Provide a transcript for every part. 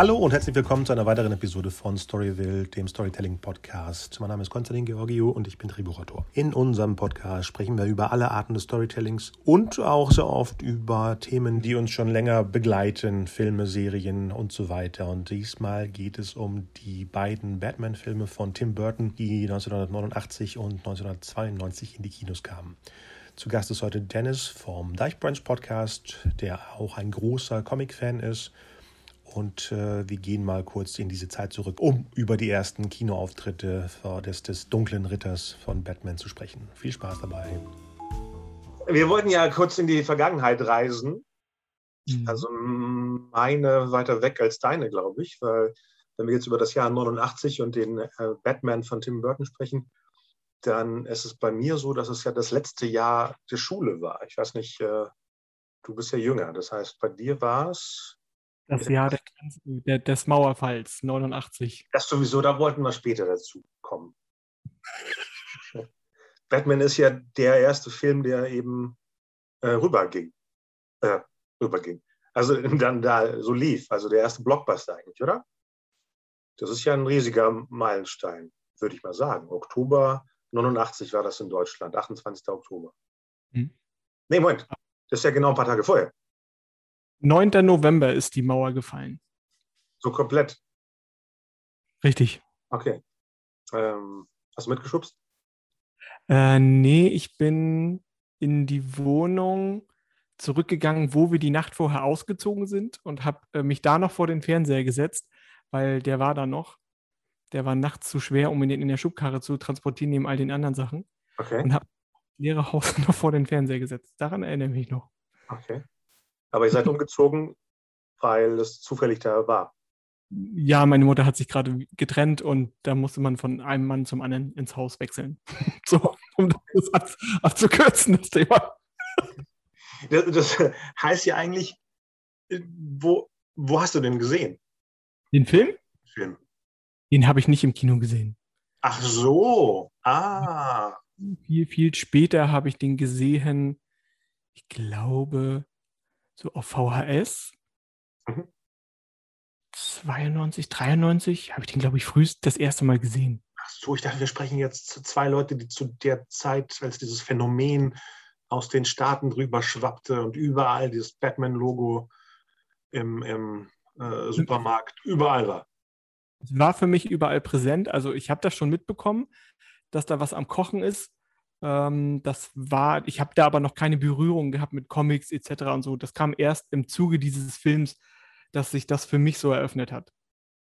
Hallo und herzlich willkommen zu einer weiteren Episode von Storyville, dem Storytelling Podcast. Mein Name ist Konstantin Georgiou und ich bin Drehbuchautor. In unserem Podcast sprechen wir über alle Arten des Storytellings und auch sehr oft über Themen, die uns schon länger begleiten, Filme, Serien und so weiter. Und diesmal geht es um die beiden Batman-Filme von Tim Burton, die 1989 und 1992 in die Kinos kamen. Zu Gast ist heute Dennis vom Deichbrunch Podcast, der auch ein großer Comic-Fan ist und äh, wir gehen mal kurz in diese Zeit zurück, um über die ersten Kinoauftritte des, des dunklen Ritters von Batman zu sprechen. Viel Spaß dabei. Wir wollten ja kurz in die Vergangenheit reisen. Mhm. Also meine weiter weg als deine, glaube ich, weil wenn wir jetzt über das Jahr 89 und den äh, Batman von Tim Burton sprechen, dann ist es bei mir so, dass es ja das letzte Jahr der Schule war. Ich weiß nicht, äh, du bist ja jünger. Das heißt, bei dir war es das Jahr der, der, des Mauerfalls, 89. Das sowieso, da wollten wir später dazu kommen. Batman ist ja der erste Film, der eben äh, rüberging. Äh, rüberging. Also dann da so lief. Also der erste Blockbuster eigentlich, oder? Das ist ja ein riesiger Meilenstein, würde ich mal sagen. Oktober 89 war das in Deutschland, 28. Oktober. Hm. Nee, Moment. Das ist ja genau ein paar Tage vorher. 9. November ist die Mauer gefallen. So komplett? Richtig. Okay. Ähm, hast du mitgeschubst? Äh, nee, ich bin in die Wohnung zurückgegangen, wo wir die Nacht vorher ausgezogen sind und habe äh, mich da noch vor den Fernseher gesetzt, weil der war da noch. Der war nachts zu schwer, um ihn in der Schubkarre zu transportieren, neben all den anderen Sachen. Okay. Und habe leere Haus noch vor den Fernseher gesetzt. Daran erinnere ich mich noch. Okay. Aber ihr seid umgezogen, weil es zufällig da war. Ja, meine Mutter hat sich gerade getrennt und da musste man von einem Mann zum anderen ins Haus wechseln. so, um das ab, abzukürzen, das Thema. Das, das, heißt ja eigentlich, wo, wo hast du denn gesehen? Den Film? Film. Den habe ich nicht im Kino gesehen. Ach so, ah. Viel, viel später habe ich den gesehen, ich glaube, so auf VHS. Mhm. 92, 93 habe ich den, glaube ich, frühest das erste Mal gesehen. Ach so, ich dachte, wir sprechen jetzt zu zwei Leute, die zu der Zeit, als dieses Phänomen aus den Staaten drüber schwappte und überall dieses Batman-Logo im, im äh, Supermarkt, überall war. Es war für mich überall präsent. Also ich habe das schon mitbekommen, dass da was am Kochen ist. Ähm, das war, ich habe da aber noch keine Berührung gehabt mit Comics etc. und so. Das kam erst im Zuge dieses Films, dass sich das für mich so eröffnet hat.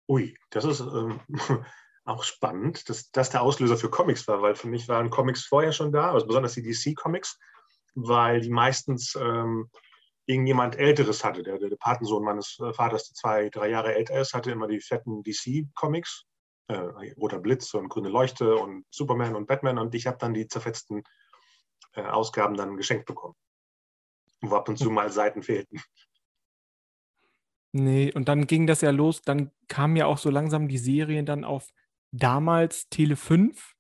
Ui, das ist ähm, auch spannend, dass das der Auslöser für Comics war, weil für mich waren Comics vorher schon da, also besonders die DC-Comics, weil die meistens ähm, irgendjemand Älteres hatte. Der, der Patensohn meines äh, Vaters, der zwei, drei Jahre älter ist, hatte immer die fetten DC-Comics äh, Roter Blitz und Grüne Leuchte und Superman und Batman und ich habe dann die zerfetzten äh, Ausgaben dann geschenkt bekommen. Wo ab und zu mal Seiten fehlten. Nee, und dann ging das ja los, dann kamen ja auch so langsam die Serien dann auf damals Tele 5,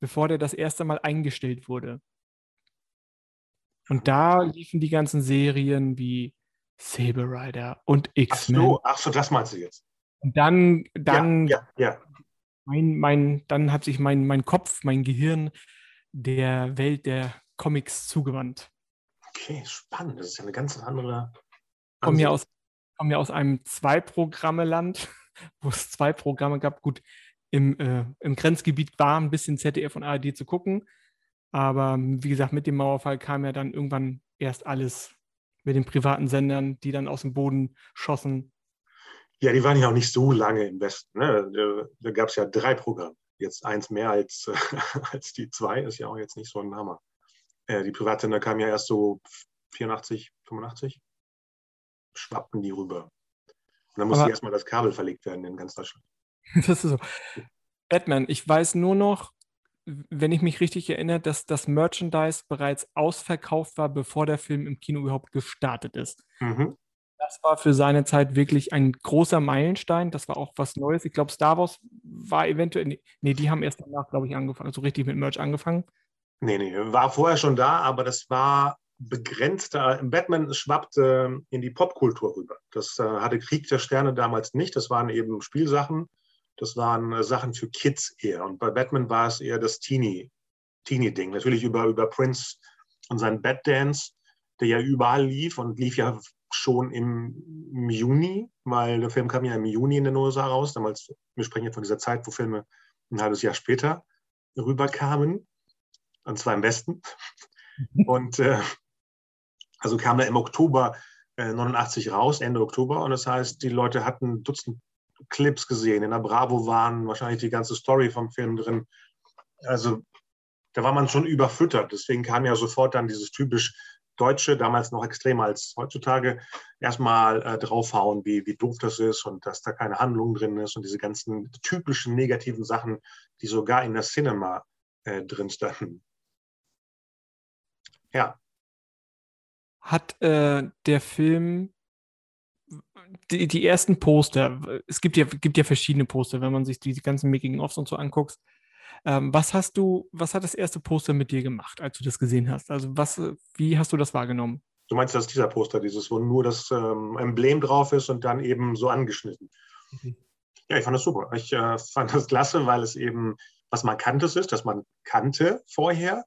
bevor der das erste Mal eingestellt wurde. Und da liefen die ganzen Serien wie Saber Rider und X-Men. Ach so, ach so, das meinst du jetzt. Und dann, dann, ja, ja, ja. Mein, mein, dann hat sich mein, mein Kopf, mein Gehirn der Welt der Comics zugewandt. Okay, spannend. Das ist ja eine ganz andere. Ich komme ja aus, komm ja aus einem Zwei-Programme-Land, wo es zwei Programme gab. Gut, im, äh, im Grenzgebiet war ein bisschen ZDF und ARD zu gucken. Aber wie gesagt, mit dem Mauerfall kam ja dann irgendwann erst alles mit den privaten Sendern, die dann aus dem Boden schossen. Ja, die waren ja auch nicht so lange im Westen. Ne? Da, da gab es ja drei Programme. Jetzt eins mehr als, als die zwei, ist ja auch jetzt nicht so ein Hammer. Äh, die Privatsender kamen ja erst so 84, 85. Schwappten die rüber. Und dann musste erstmal das Kabel verlegt werden in ganz Deutschland. Das ist so. Batman, ich weiß nur noch, wenn ich mich richtig erinnere, dass das Merchandise bereits ausverkauft war, bevor der Film im Kino überhaupt gestartet ist. Mhm das war für seine Zeit wirklich ein großer Meilenstein. Das war auch was Neues. Ich glaube, Star Wars war eventuell, nee, die haben erst danach, glaube ich, angefangen, so richtig mit Merch angefangen. Nee, nee, war vorher schon da, aber das war begrenzter, Batman schwappte in die Popkultur rüber. Das äh, hatte Krieg der Sterne damals nicht. Das waren eben Spielsachen. Das waren äh, Sachen für Kids eher. Und bei Batman war es eher das Teenie, Teenie-Ding. Natürlich über, über Prince und seinen Bad Dance, der ja überall lief und lief ja schon im, im, Juni, weil der Film kam ja im Juni in den USA raus. Damals, wir sprechen ja von dieser Zeit, wo Filme ein halbes Jahr später rüberkamen. Und zwar im Westen. Und äh, also kam er im Oktober äh, 89 raus, Ende Oktober. Und das heißt, die Leute hatten Dutzend Clips gesehen. In der Bravo waren wahrscheinlich die ganze Story vom Film drin. Also da war man schon überfüttert. Deswegen kam ja sofort dann dieses typisch Deutsche, damals noch extremer als heutzutage, erstmal äh, draufhauen, wie, wie doof das ist und dass da keine Handlung drin ist und diese ganzen typischen negativen Sachen, die sogar in der Cinema äh, drin standen. Ja, hat äh, der Film die, die ersten Poster, es gibt ja, gibt ja verschiedene Poster, wenn man sich die, ganzen Making-ofs und so anguckt. Ähm, was hast du, was hat das erste Poster mit dir gemacht, als du das gesehen hast? Also was, wie hast du das wahrgenommen? Du meinst das dieser Poster, dieses, wo nur das ähm, Emblem drauf ist und dann eben so angeschnitten. Mhm. Ja, ich fand das super. Ich äh, fand das klasse, weil es eben was Markantes ist, das man kannte vorher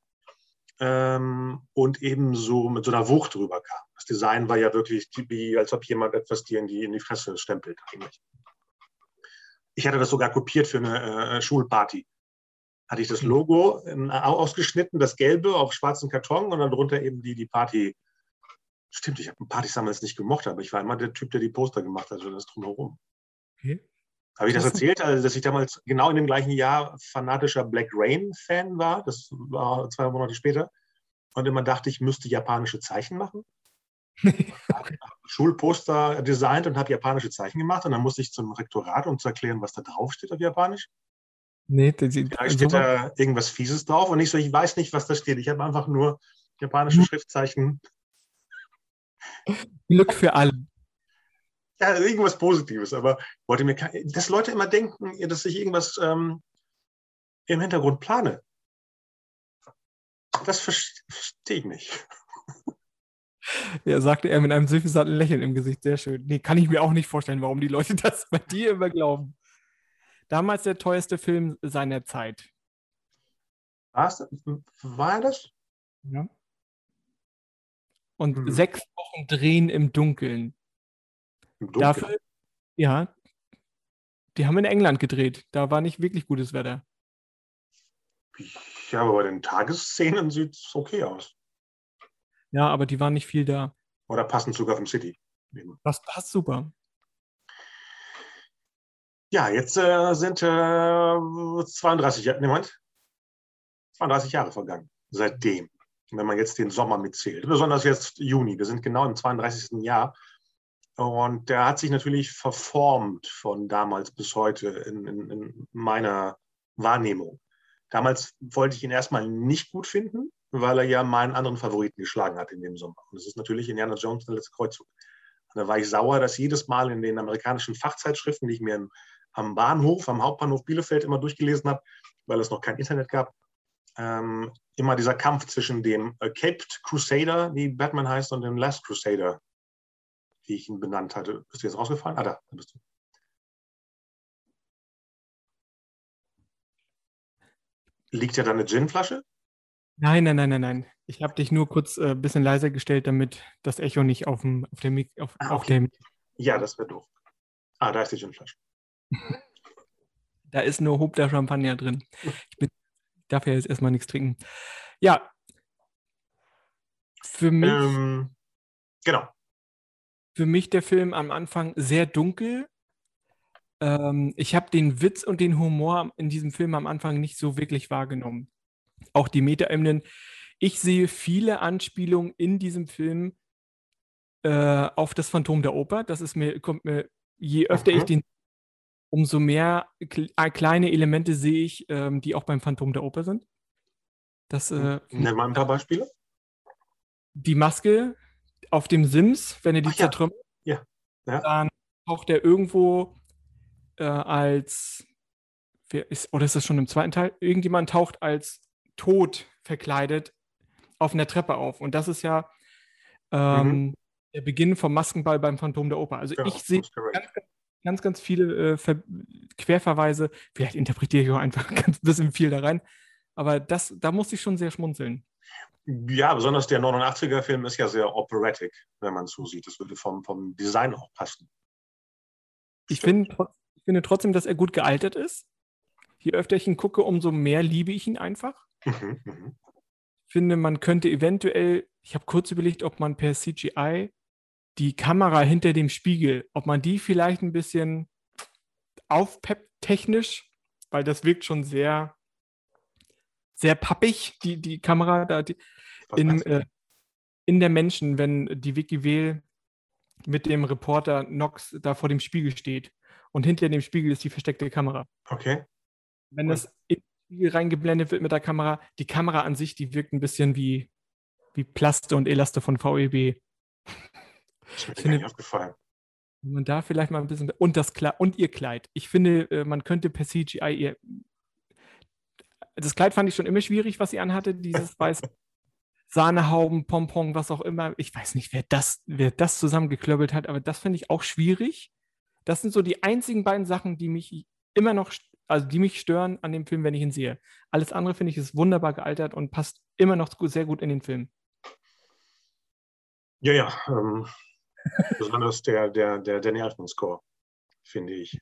ähm, und eben so mit so einer Wucht drüber kam. Das Design war ja wirklich wie, als ob jemand etwas dir in die, in die Fresse stempelt eigentlich. Ich hatte das sogar kopiert für eine äh, Schulparty. Hatte ich das Logo äh, ausgeschnitten, das gelbe auf schwarzem Karton und dann drunter eben die, die Party. Stimmt, ich habe Partys damals nicht gemocht, aber ich war immer der Typ, der die Poster gemacht hat und das drumherum. Okay. Habe ich das erzählt, also, dass ich damals genau in dem gleichen Jahr fanatischer Black Rain-Fan war? Das war zwei Monate später. Und immer dachte, ich müsste japanische Zeichen machen. Schulposter designt und habe japanische Zeichen gemacht. Und dann musste ich zum Rektorat, um zu erklären, was da drauf steht auf Japanisch. Nee, das, da steht da irgendwas Fieses drauf. Und ich so, ich weiß nicht, was da steht. Ich habe einfach nur japanische hm. Schriftzeichen. Glück für alle ja, irgendwas Positives, aber wollte mir, dass Leute immer denken, dass ich irgendwas ähm, im Hintergrund plane. Das verstehe ich nicht. Ja, sagte er mit einem süffisanten Lächeln im Gesicht. Sehr schön. Nee, kann ich mir auch nicht vorstellen, warum die Leute das bei dir immer glauben. Damals der teuerste Film seiner Zeit. Was? War das? Ja. Und hm. sechs Wochen drehen im Dunkeln. Dafür, ja, die haben in England gedreht. Da war nicht wirklich gutes Wetter. Ja, aber bei den Tagesszenen sieht es okay aus. Ja, aber die waren nicht viel da. Oder passen sogar vom City. Das passt super. Ja, jetzt äh, sind äh, 32 Jahre, ne, 32 Jahre vergangen seitdem. Wenn man jetzt den Sommer mitzählt. Besonders jetzt Juni. Wir sind genau im 32. Jahr. Und der hat sich natürlich verformt von damals bis heute in, in, in meiner Wahrnehmung. Damals wollte ich ihn erstmal nicht gut finden, weil er ja meinen anderen Favoriten geschlagen hat in dem Sommer. Und das ist natürlich Indiana Jones, der letzte Kreuzzug. Und da war ich sauer, dass jedes Mal in den amerikanischen Fachzeitschriften, die ich mir am Bahnhof, am Hauptbahnhof Bielefeld immer durchgelesen habe, weil es noch kein Internet gab, ähm, immer dieser Kampf zwischen dem äh, Caped Crusader, wie Batman heißt, und dem Last Crusader wie ich ihn benannt hatte. Bist du jetzt rausgefallen? Ah, da, da bist du. Liegt ja da eine Ginflasche? Nein, nein, nein, nein, nein. Ich habe dich nur kurz ein äh, bisschen leiser gestellt, damit das Echo nicht auf dem, auf dem, auf, ah, okay. auf dem. Ja, das wäre doof. Ah, da ist die Ginflasche. Da ist nur Hub der Champagner drin. Ich bin, darf ja jetzt erstmal nichts trinken. Ja. Für mich. Ähm, genau für mich der Film am Anfang sehr dunkel. Ähm, ich habe den Witz und den Humor in diesem Film am Anfang nicht so wirklich wahrgenommen. Auch die Metaebenen. Ich sehe viele Anspielungen in diesem Film äh, auf das Phantom der Oper. Das ist mir, kommt mir, je öfter mhm. ich den, umso mehr äh, kleine Elemente sehe ich, ähm, die auch beim Phantom der Oper sind. Das, äh, Nenn mal ein paar Beispiele. Die Maske, auf dem Sims, wenn er die Ach, zertrümmert, ja. Ja. dann taucht er irgendwo äh, als, ist, oder ist das schon im zweiten Teil? Irgendjemand taucht als tot verkleidet auf einer Treppe auf. Und das ist ja Ähm, mhm. Der Beginn vom Maskenball beim Phantom der Oper. Also ja, ich sehe ganz, ganz, ganz viele äh, Querverweise. Vielleicht interpretiere ich auch einfach ganz bisschen viel da rein. Aber das, da musste ich schon sehr schmunzeln. Ja, besonders der 89er-Film ist ja sehr operatic, wenn man so sieht. Das würde vom, vom Design auch passen. Ich, find, ich finde trotzdem, dass er gut gealtert ist. Je öfter ich ihn gucke, umso mehr liebe ich ihn einfach. Mhm, mhm. Ich finde, man könnte eventuell, ich habe kurz überlegt, ob man per CGI die Kamera hinter dem Spiegel, ob man die vielleicht ein bisschen aufpeppt technisch, weil das wirkt schon sehr sehr pappig, die, die Kamera da die, in, äh, in der Menschen, wenn die Vicky Wähl mit dem Reporter Nox da vor dem Spiegel steht. Und hinter dem Spiegel ist die versteckte Kamera. Okay. Wenn das in den Spiegel reingeblendet wird mit der Kamera, die Kamera an sich, die wirkt ein bisschen wie, wie Plaste und Elaste von VEB. Das ist mir nicht aufgefallen. Man da vielleicht mal ein bisschen. Und das Kleid und ihr Kleid. Ich finde, äh, man könnte per CGI ihr das Kleid fand ich schon immer schwierig, was sie anhatte, dieses weiße Sahnehauben, Pompon, was auch immer. Ich weiß nicht, wer das, wer das zusammengeklöppelt hat, aber das finde ich auch schwierig. Das sind so die einzigen beiden Sachen, die mich immer noch, also die mich stören an dem Film, wenn ich ihn sehe. Alles andere finde ich ist wunderbar gealtert und passt immer noch sehr gut in den Film. Ja, ja. Ähm, besonders der, der, der Danny Elfman-Score, finde ich.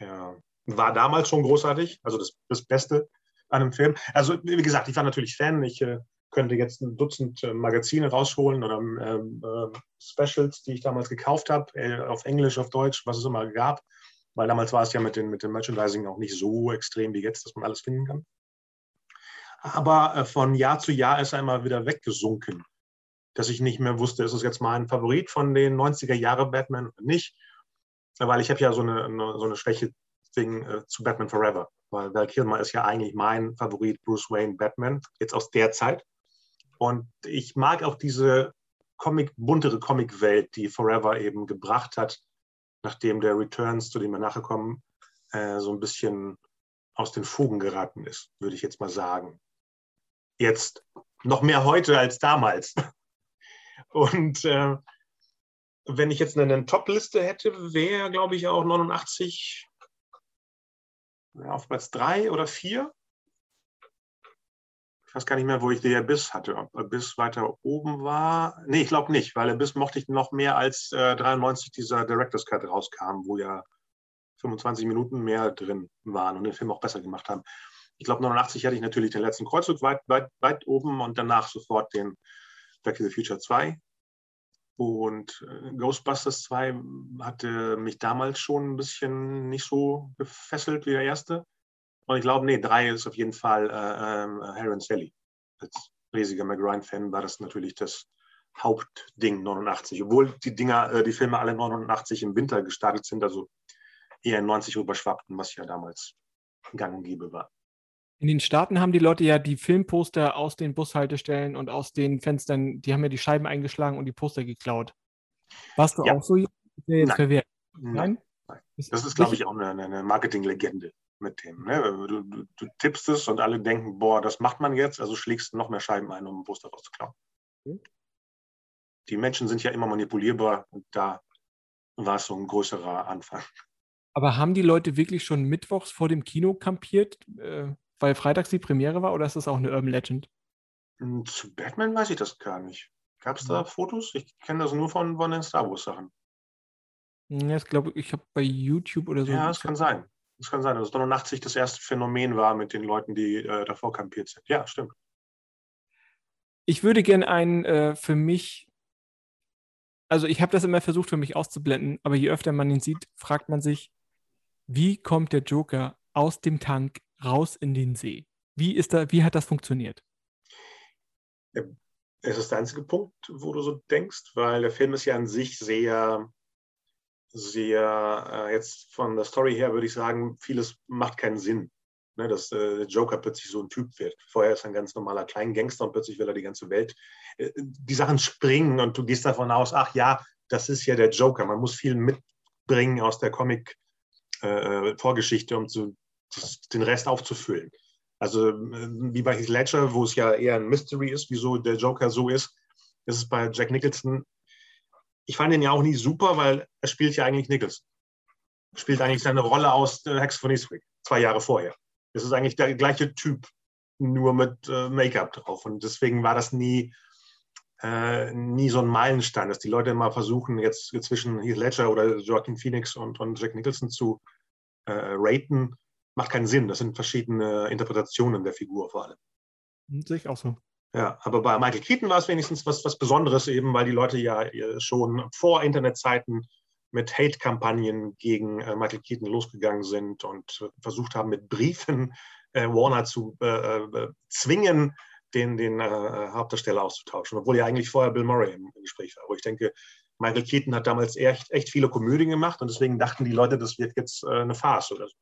Der war damals schon großartig, also das, das Beste an einem Film. Also, wie gesagt, ich war natürlich Fan. Ich äh, könnte jetzt ein Dutzend äh, Magazine rausholen oder ähm, äh, Specials, die ich damals gekauft habe, äh, auf Englisch, auf Deutsch, was es immer gab. Weil damals war es ja mit, den, mit dem Merchandising auch nicht so extrem wie jetzt, dass man alles finden kann. Aber äh, von Jahr zu Jahr ist er immer wieder weggesunken. Dass ich nicht mehr wusste, ist es jetzt mein Favorit von den 90er Jahre Batman oder nicht. Weil ich habe ja so eine, eine, so eine Schwäche Ding, äh, zu Batman Forever weil Val Kilmer ist ja eigentlich mein Favorit Bruce Wayne Batman, jetzt aus der Zeit. Und ich mag auch diese Comic, buntere Comic-Welt, die Forever eben gebracht hat, nachdem der Returns, zu dem wir nachher kommen, äh, so ein bisschen aus den Fugen geraten ist, würde ich jetzt mal sagen. Jetzt noch mehr heute als damals. Und äh, wenn ich jetzt eine Top-Liste hätte, wäre, glaube ich, auch 89 auf Platz drei oder vier. Ich weiß gar nicht mehr, wo ich den Abyss hatte. Ob Abyss weiter oben war. Nee, ich glaube nicht, weil Abyss mochte ich noch mehr als äh, 93 dieser Director's Cut rauskam, wo ja 25 Minuten mehr drin waren und den Film auch besser gemacht haben. Ich glaube, 89 hatte ich natürlich den letzten Kreuzzug weit, weit, weit oben und danach sofort den Back to the Future 2. Und äh, Ghostbusters 2 hatte mich damals schon ein bisschen nicht so gefesselt wie der erste. Und ich glaube, nee, 3 ist auf jeden Fall äh, äh, Harry Sally. Als riesiger McRyan-Fan war das natürlich das Hauptding 89. Obwohl die Dinger, äh, die Filme alle 89 im Winter gestartet sind, also eher in 90 rüberschwappten, was ja damals gang und gäbe war. In den Staaten haben die Leute ja die Filmposter aus den Bushaltestellen und aus den Fenstern, die haben ja die Scheiben eingeschlagen und die Poster geklaut. Warst du ja. auch so? Jetzt Nein. Verwehrt? Nein? Nein. Das ist, glaube ich, auch eine, eine Marketinglegende mit dem. Ne? Du, du, du, tippst es und alle denken, boah, das macht man jetzt, also schlägst du noch mehr Scheiben ein, um ein Poster rauszuklauen. Okay. Die Menschen sind ja immer manipulierbar und da war es so ein größerer Anfang. Aber haben die Leute wirklich schon mittwochs vor dem Kino kampiert? Äh, weil freitags die Premiere war oder ist das auch eine Urban Legend? Hm, zu Batman weiß ich das gar nicht. Gab es da mhm. Fotos? Ich kenne das nur von, von den Star Wars-Sachen. Hm, ja, ich glaube, ich habe bei YouTube oder so. Ja, das kann sein. Das kann sein, dass 89 das erste Phänomen war mit den Leuten, die äh, davor kampiert sind. Ja, stimmt. Ich würde gerne einen äh, für mich, also ich habe das immer versucht für mich auszublenden, aber je öfter man ihn sieht, fragt man sich, wie kommt der Joker aus dem Tank raus in den See. Wie, ist da, wie hat das funktioniert? Es ist der einzige Punkt, wo du so denkst, weil der Film ist ja an sich sehr, sehr, äh, jetzt von der Story her würde ich sagen, vieles macht keinen Sinn. Ne, dass äh, der Joker plötzlich so ein Typ wird. Vorher ist er ein ganz normaler Kleingangster und plötzlich will er die ganze Welt. Äh, die Sachen springen und du gehst davon aus, ach ja, das ist ja der Joker. Man muss viel mitbringen aus der Comic-Vorgeschichte, äh, um zu den Rest aufzufüllen. Also wie bei Heath Ledger, wo es ja eher ein Mystery ist, wieso der Joker so ist, ist es bei Jack Nicholson. Ich fand ihn ja auch nie super, weil er spielt ja eigentlich Nicholson. Spielt eigentlich seine Rolle aus äh, Hex von Eastwick, zwei Jahre vorher. Es ist eigentlich der gleiche Typ, nur mit äh, Make-up drauf. Und deswegen war das nie, äh, nie so ein Meilenstein, dass die Leute immer versuchen, jetzt zwischen Heath Ledger oder Joaquin Phoenix und, und Jack Nicholson zu äh, raten. Macht keinen Sinn. Das sind verschiedene Interpretationen der Figur vor allem. Hm, sehe ich auch so. Ja, aber bei Michael Keaton war es wenigstens was, was Besonderes, eben weil die Leute ja schon vor Internetzeiten mit Hate-Kampagnen gegen äh, Michael Keaton losgegangen sind und versucht haben, mit Briefen äh, Warner zu äh, äh zwingen, den, den äh, Hauptdarsteller auszutauschen, obwohl ja eigentlich vorher Bill Murray im, Gespräch war. Aber ich denke, Michael Keaton hat damals echt, echt viele Komödien gemacht und deswegen dachten die Leute, das wird jetzt äh, eine Farce oder so.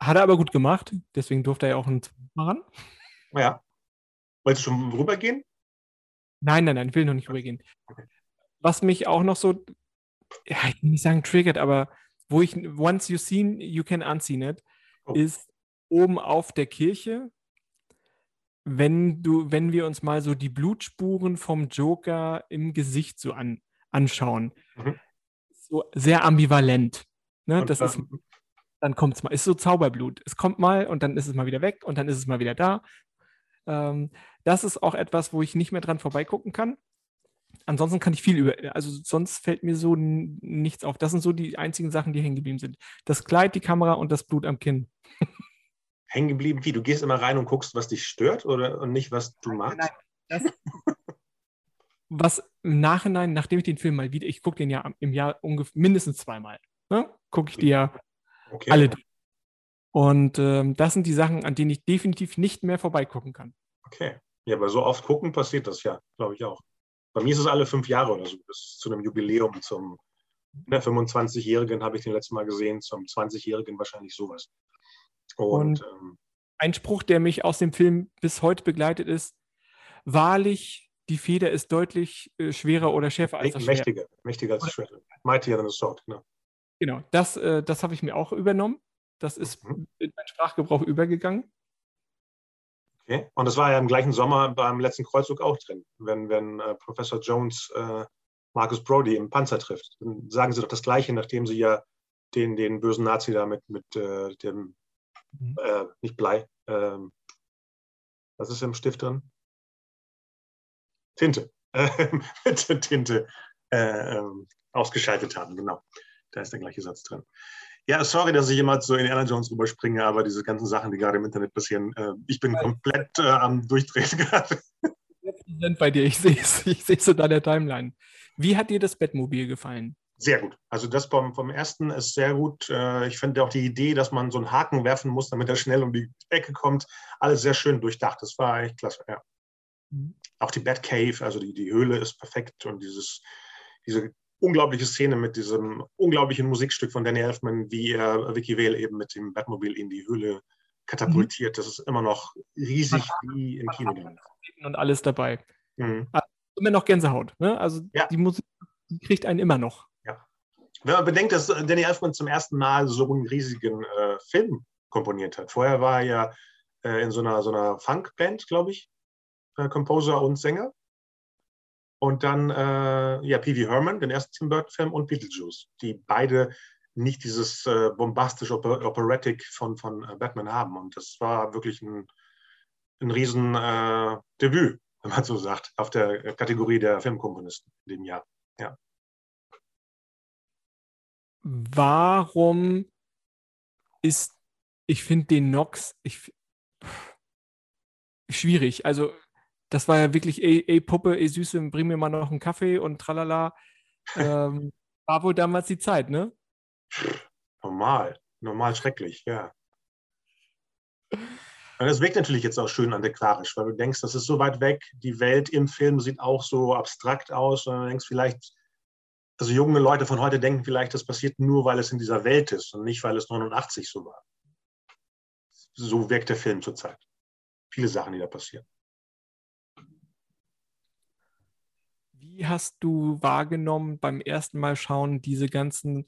Hat er aber gut gemacht, deswegen durfte er ja auch einen machen. Ja. Wolltest du schon rübergehen? Nein, nein, nein, ich will noch nicht rübergehen. Was mich auch noch so, ja, ich will nicht sagen triggert, aber wo ich, once you seen, you can unseen it, oh. ist oben auf der Kirche, wenn du, wenn wir uns mal so die Blutspuren vom Joker im Gesicht so an, anschauen. Mhm. So sehr ambivalent. Ne? Das ist, dann kommt es mal, ist so Zauberblut. Es kommt mal und dann ist es mal wieder weg und dann ist es mal wieder da. Ähm, das ist auch etwas, wo ich nicht mehr dran vorbeigucken kann. Ansonsten kann ich viel über, also sonst fällt mir so nichts auf. Das sind so die einzigen Sachen, die hängen geblieben sind. Das Kleid, die Kamera und das Blut am Kinn. hängen geblieben? Wie? Du gehst immer rein und guckst, was dich stört oder und nicht, was du magst? Nein, nein. was im Nachhinein, nachdem ich den Film mal wieder, ich gucke den ja im Jahr ungefähr mindestens zweimal, ne? gucke ich die ja okay. alle. Und ähm, das sind die Sachen, an denen ich definitiv nicht mehr vorbeigucken kann. Okay. Ja, aber so oft gucken passiert das ja, glaube ich auch. Bei mir ist es alle fünf Jahre oder so, bis zu einem Jubiläum, zum ne, 25-Jährigen habe ich den letzten Mal gesehen, zum 20-Jährigen wahrscheinlich sowas. Und, Und ähm, ein Spruch, der mich aus dem Film bis heute begleitet, ist: Wahrlich, die Feder ist deutlich äh, schwerer oder schärfer als das Schwert. Mächtiger, mächtiger als das Schwert. Mightier than a sword, genau. Genau, das, äh, das habe ich mir auch übernommen. Das ist mhm. in meinen Sprachgebrauch übergegangen. Okay. Und das war ja im gleichen Sommer beim letzten Kreuzzug auch drin, wenn, wenn äh, Professor Jones äh, Marcus Brody im Panzer trifft. Dann sagen sie doch das Gleiche, nachdem sie ja den, den bösen Nazi da mit, mit äh, dem Mhm. Äh, nicht Blei. Ähm, was ist im Stift drin? Tinte. mit Tinte äh, ähm, ausgeschaltet haben, genau. Da ist der gleiche Satz drin. Ja, sorry, dass ich immer so in Anna Jones rüberspringe, aber diese ganzen Sachen, die gerade im Internet passieren, äh, ich bin komplett äh, am Durchdrehen gerade. bei dir, ich sehe es ich sehe in deiner Timeline. Wie hat dir das Bettmobil gefallen? Sehr gut. Also das vom, vom ersten ist sehr gut. Äh, ich finde auch die Idee, dass man so einen Haken werfen muss, damit er schnell um die Ecke kommt, alles sehr schön durchdacht. Das war echt klasse, ja. Mhm. Auch die Batcave, also die, die Höhle ist perfekt und dieses, diese unglaubliche Szene mit diesem unglaublichen Musikstück von Danny Elfman, wie er Vicky Vale eben mit dem Batmobil in die Höhle katapultiert. Mhm. Das ist immer noch riesig wie im Kino. Und alles dabei. Mhm. Also immer noch Gänsehaut. Ne? Also ja. die Musik die kriegt einen immer noch. Wenn man bedenkt, dass Danny Elfman zum ersten Mal so einen riesigen äh, Film komponiert hat. Vorher war er ja äh, in so einer, so einer Funkband, glaube ich, äh, Composer und Sänger. Und dann äh, ja, P.V. Herman, den ersten Tim Burton-Film, und Beetlejuice, die beide nicht dieses äh, bombastisch Oper Operatic von, von äh, Batman haben. Und das war wirklich ein, ein riesen Debüt, wenn man so sagt, auf der Kategorie der Filmkomponisten in dem Jahr. Ja warum ist, ich finde den Nox, ich, schwierig. Also, das war ja wirklich, ey, ey, Puppe, ey, Süße, bring mir mal noch einen Kaffee und tralala. Ähm, war wohl damals die Zeit, ne? Normal, normal schrecklich, ja. Und das wirkt natürlich jetzt auch schön antiquarisch, weil du denkst, das ist so weit weg, die Welt im Film sieht auch so abstrakt aus und du denkst, vielleicht also junge Leute von heute denken vielleicht, das passiert nur, weil es in dieser Welt ist und nicht, weil es 89 so war. So wirkt der Film zurzeit. Viele Sachen, die da passieren. Wie hast du wahrgenommen beim ersten Mal schauen diese ganzen,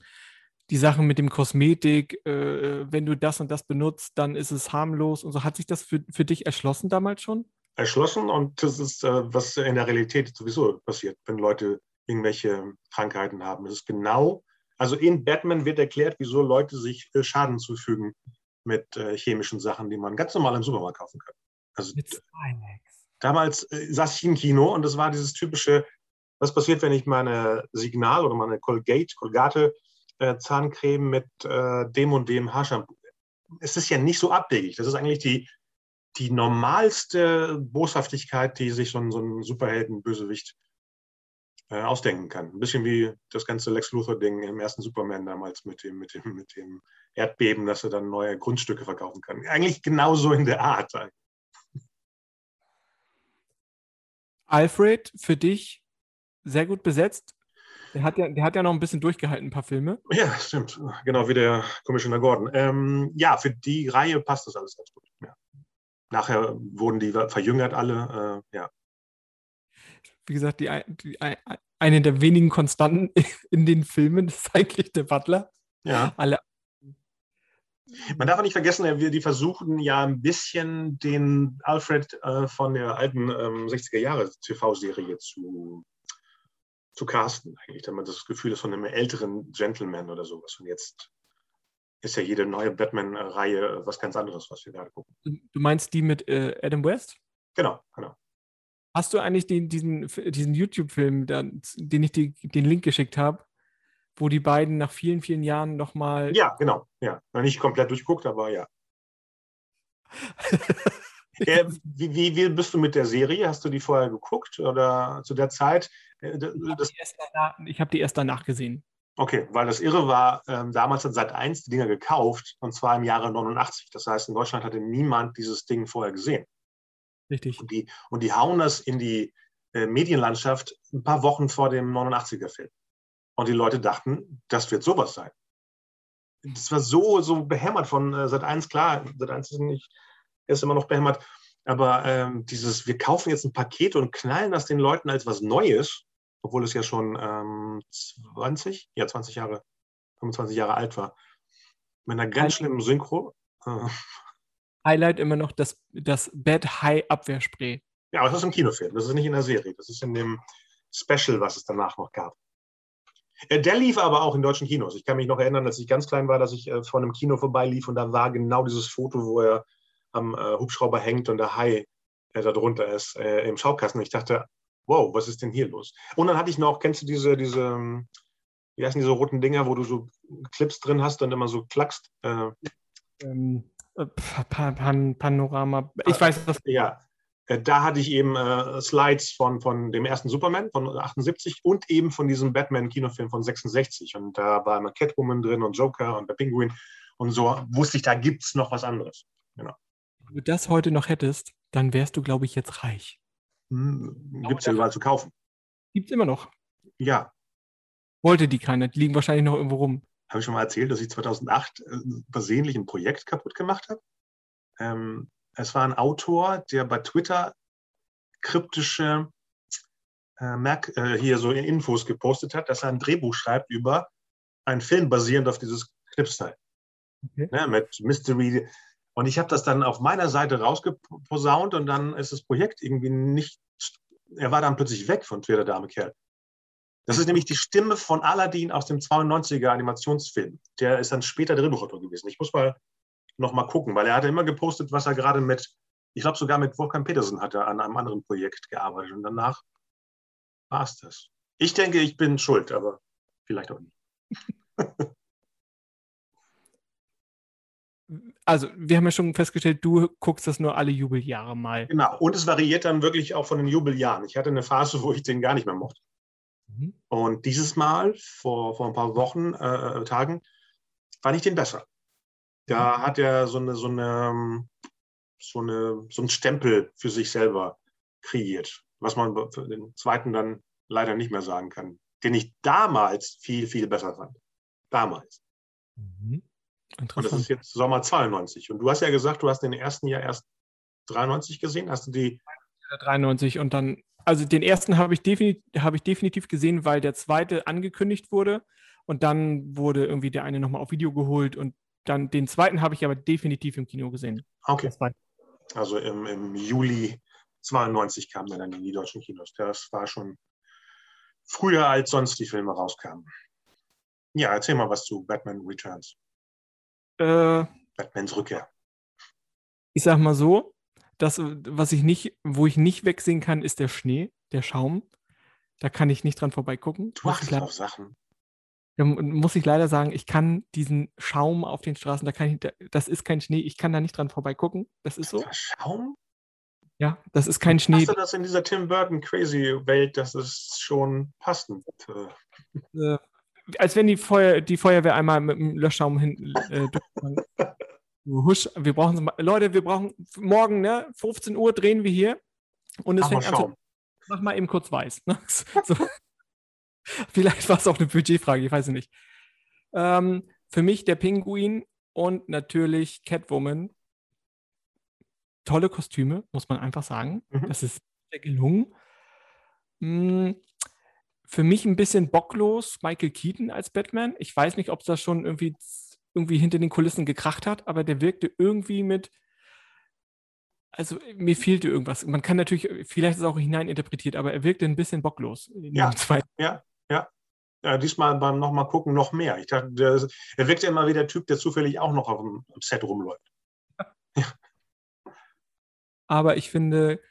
die Sachen mit dem Kosmetik, äh, wenn du das und das benutzt, dann ist es harmlos und so. Hat sich das für, für dich erschlossen damals schon? erschlossen und das ist, äh, was in der Realität sowieso passiert, wenn Leute irgendwelche Krankheiten haben. Es ist genau, also in Batman wird erklärt, wieso Leute sich äh, Schaden zufügen mit äh, chemischen Sachen, die man ganz normal im Supermarkt kaufen kann. Also damals äh, saß ich im Kino und das war dieses typische, was passiert, wenn ich meine Signal oder meine Colgate, Colgate äh, Zahncreme mit äh, dem und dem Haarshampoo. Es ist ja nicht so abwegig. Das ist eigentlich die, die normalste Boshaftigkeit, die sich so ein, so ein Superhelden-Bösewicht äh, ausdenken kann. Ein bisschen wie das ganze Lex Luthor-Ding im ersten Superman damals mit dem, mit, dem, mit dem Erdbeben, dass er dann neue Grundstücke verkaufen kann. Eigentlich genauso in der Art. Alfred, für dich sehr gut besetzt. Der hat, ja, der hat ja noch ein bisschen durchgehalten, ein paar Filme. Ja, stimmt. Genau wie der Commissioner Gordon. Ähm, ja, für die Reihe passt das alles ganz gut. Ja. Nachher wurden die verjüngert alle. Äh, ja. Wie gesagt, die, die, eine der wenigen Konstanten in den Filmen ist eigentlich der Butler. Ja. Alle man darf auch nicht vergessen, wir die versuchen ja ein bisschen den Alfred äh, von der alten ähm, 60er Jahre TV-Serie zu, zu casten, eigentlich, damit das Gefühl ist von einem älteren Gentleman oder sowas. Und jetzt ist ja jede neue Batman-Reihe was ganz anderes, was wir gerade gucken. Du meinst die mit äh, Adam West? Genau, genau. Hast du eigentlich den, diesen, diesen YouTube-Film, den ich die, den Link geschickt habe, wo die beiden nach vielen, vielen Jahren nochmal. Ja, genau. Ja. Noch nicht komplett durchguckt, aber ja. äh, wie, wie, wie, bist du mit der Serie? Hast du die vorher geguckt oder zu der Zeit? Äh, ich habe die, erst danach gesehen. Okay, weil das Irre war, ähm, damals hat seit 1 die Dinger gekauft und zwar im Jahre 89. Das heißt, in Deutschland hatte niemand dieses Ding vorher gesehen. Richtig. Und die, und die hauen das in die äh, Medienlandschaft ein paar Wochen vor dem 89er-Film. Und die Leute dachten, das wird sowas sein. Das war so, so behämmert von äh, Sat 1, klar, Sat 1 ist, nicht, ist immer noch behämmert, aber ähm, dieses, wir kaufen jetzt ein Paket und knallen das den Leuten als was Neues, obwohl es ja schon ähm, 20, ja 20 Jahre, 25 Jahre alt war, mit einer ganz schlimmen Synchro. Äh. Highlight immer noch das, das Bad High Abwehrspray. Ja, aber das ist im Kinofilm, das ist nicht in der Serie, das ist in dem Special, was es danach noch gab. Äh, der lief aber auch in deutschen Kinos. Ich kann mich noch erinnern, als ich ganz klein war, dass ich äh, vor einem Kino vorbeilief und da war genau dieses Foto, wo er am äh, Hubschrauber hängt und der Hai äh, da drunter ist äh, im Schaukasten. Ich dachte, wow, was ist denn hier los? Und dann hatte ich noch, kennst du diese, diese, wie heißen diese roten Dinger, wo du so Clips drin hast und immer so klackst? Äh, ähm, Pan Panorama, ich weiß das. Ja, äh, da hatte ich eben äh, Slides von, von dem ersten Superman von 78 und eben von diesem Batman-Kinofilm von 66. Und da war immer Catwoman drin und Joker und der Pinguin. Und so wusste ich, da gibt es noch was anderes. Genau. Wenn du das heute noch hättest, dann wärst du, glaube ich, jetzt reich. Hm, gibt es ja überall zu kaufen. Gibt es immer noch. Ja. Wollte die keiner. Die liegen wahrscheinlich noch irgendwo rum. Habe ich schon mal erzählt, dass ich 2008 äh, versehentlich ein Projekt kaputt gemacht habe? Ähm, es war ein Autor, der bei Twitter kryptische äh, Merk äh, hier so Infos gepostet hat, dass er ein Drehbuch schreibt über einen Film basierend auf dieses Clipstyle. Okay. Ne, mit Mystery. Und ich habe das dann auf meiner Seite rausgeposaunt und dann ist das Projekt irgendwie nicht. Er war dann plötzlich weg von Twitter, der arme Kerl. Das ist nämlich die Stimme von Aladdin aus dem 92er Animationsfilm. Der ist dann später Drehbuchautor gewesen. Ich muss mal noch mal gucken, weil er hatte immer gepostet, was er gerade mit, ich glaube sogar mit Wolfgang Petersen hat er an einem anderen Projekt gearbeitet und danach war es das. Ich denke, ich bin schuld, aber vielleicht auch nicht. Also, wir haben ja schon festgestellt, du guckst das nur alle Jubeljahre mal. Genau, und es variiert dann wirklich auch von den Jubeljahren. Ich hatte eine Phase, wo ich den gar nicht mehr mochte. Mhm. Und dieses Mal, vor, vor ein paar Wochen, äh, Tagen, fand ich den besser. Da hat er so eine, so eine, so eine, so einen Stempel für sich selber kreiert, was man für den zweiten dann leider nicht mehr sagen kann, den ich damals viel, viel besser fand. Damals. Mhm. Und das ist jetzt Sommer 92. Und du hast ja gesagt, du hast den ersten Jahr erst 93 gesehen. Hast du die? 93 und dann, also den ersten habe ich, definitiv, hab ich definitiv gesehen, weil der zweite angekündigt wurde. Und dann wurde irgendwie der eine nochmal auf Video geholt und dann den zweiten habe ich aber definitiv im Kino gesehen. Okay. Also im, im Juli 92 kam er dann in die deutschen Kinos. Das war schon früher, als sonst die Filme rauskamen. Ja, erzähl mal was zu Batman Returns. Äh, Batmans Rückkehr. Ich sag mal so, das, was ich nicht, wo ich nicht wegsehen kann, ist der Schnee, der Schaum. Da kann ich nicht dran vorbeigucken. Du achtest auf Sachen. Da muss ich leider sagen, ich kann diesen Schaum auf den Straßen, da kann ich, das ist kein Schnee, ich kann da nicht dran vorbeigucken. Das ist so. Schaum? Ja, das ist kein Schnee. Hast du das in dieser Tim Burton Crazy Welt, das ist schon passend. Äh, als wenn die, Feuer, die Feuerwehr einmal mit dem Löschschaum hin. Äh, Husch, wir brauchen Leute, wir brauchen morgen, ne, 15 Uhr drehen wir hier und es fängt an zu, mach mal eben kurz weiß. Ne? So. Vielleicht war es auch eine Budgetfrage, ich weiß es nicht. Ähm, für mich der Pinguin und natürlich Catwoman. Tolle Kostüme, muss man einfach sagen. Mhm. Das ist sehr gelungen. Hm, für mich ein bisschen bocklos Michael Keaton als Batman. Ich weiß nicht, ob es das schon irgendwie, irgendwie hinter den Kulissen gekracht hat, aber der wirkte irgendwie mit. Also mir fehlte irgendwas. Man kann natürlich, vielleicht ist es auch hineininterpretiert, aber er wirkte ein bisschen bocklos. Ja, ja, ja. Ja, diesmal beim nochmal gucken noch mehr. Ich dachte, der, er wirkt ja immer wie der Typ, der zufällig auch noch auf dem Set rumläuft. Aber ich finde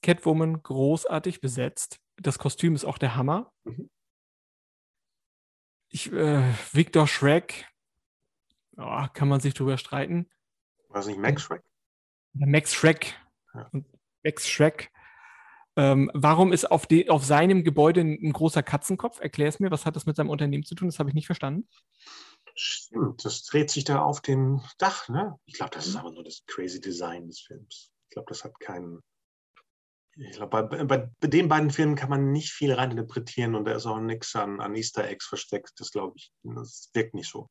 Catwoman großartig besetzt. Das Kostüm ist auch der Hammer. Mhm. Ich, äh, Victor Shrek, oh, kann man sich drüber streiten. War es nicht Max Shrek? Max Shrek. Ja. Max Shrek ähm, warum ist auf, die, auf seinem Gebäude ein, ein großer Katzenkopf? Erklär es mir, was hat das mit seinem Unternehmen zu tun? Das habe ich nicht verstanden. Stimmt, das dreht sich da auf dem Dach, ne? Ich glaube, das ist aber nur das crazy Design des Films. Ich glaube, das hat keinen. Ich glaube, bei, bei, den beiden Filmen kann man nicht viel reininterpretieren und da ist auch nichts an, an Easter Eggs versteckt. Das glaube ich, das wirkt nicht so.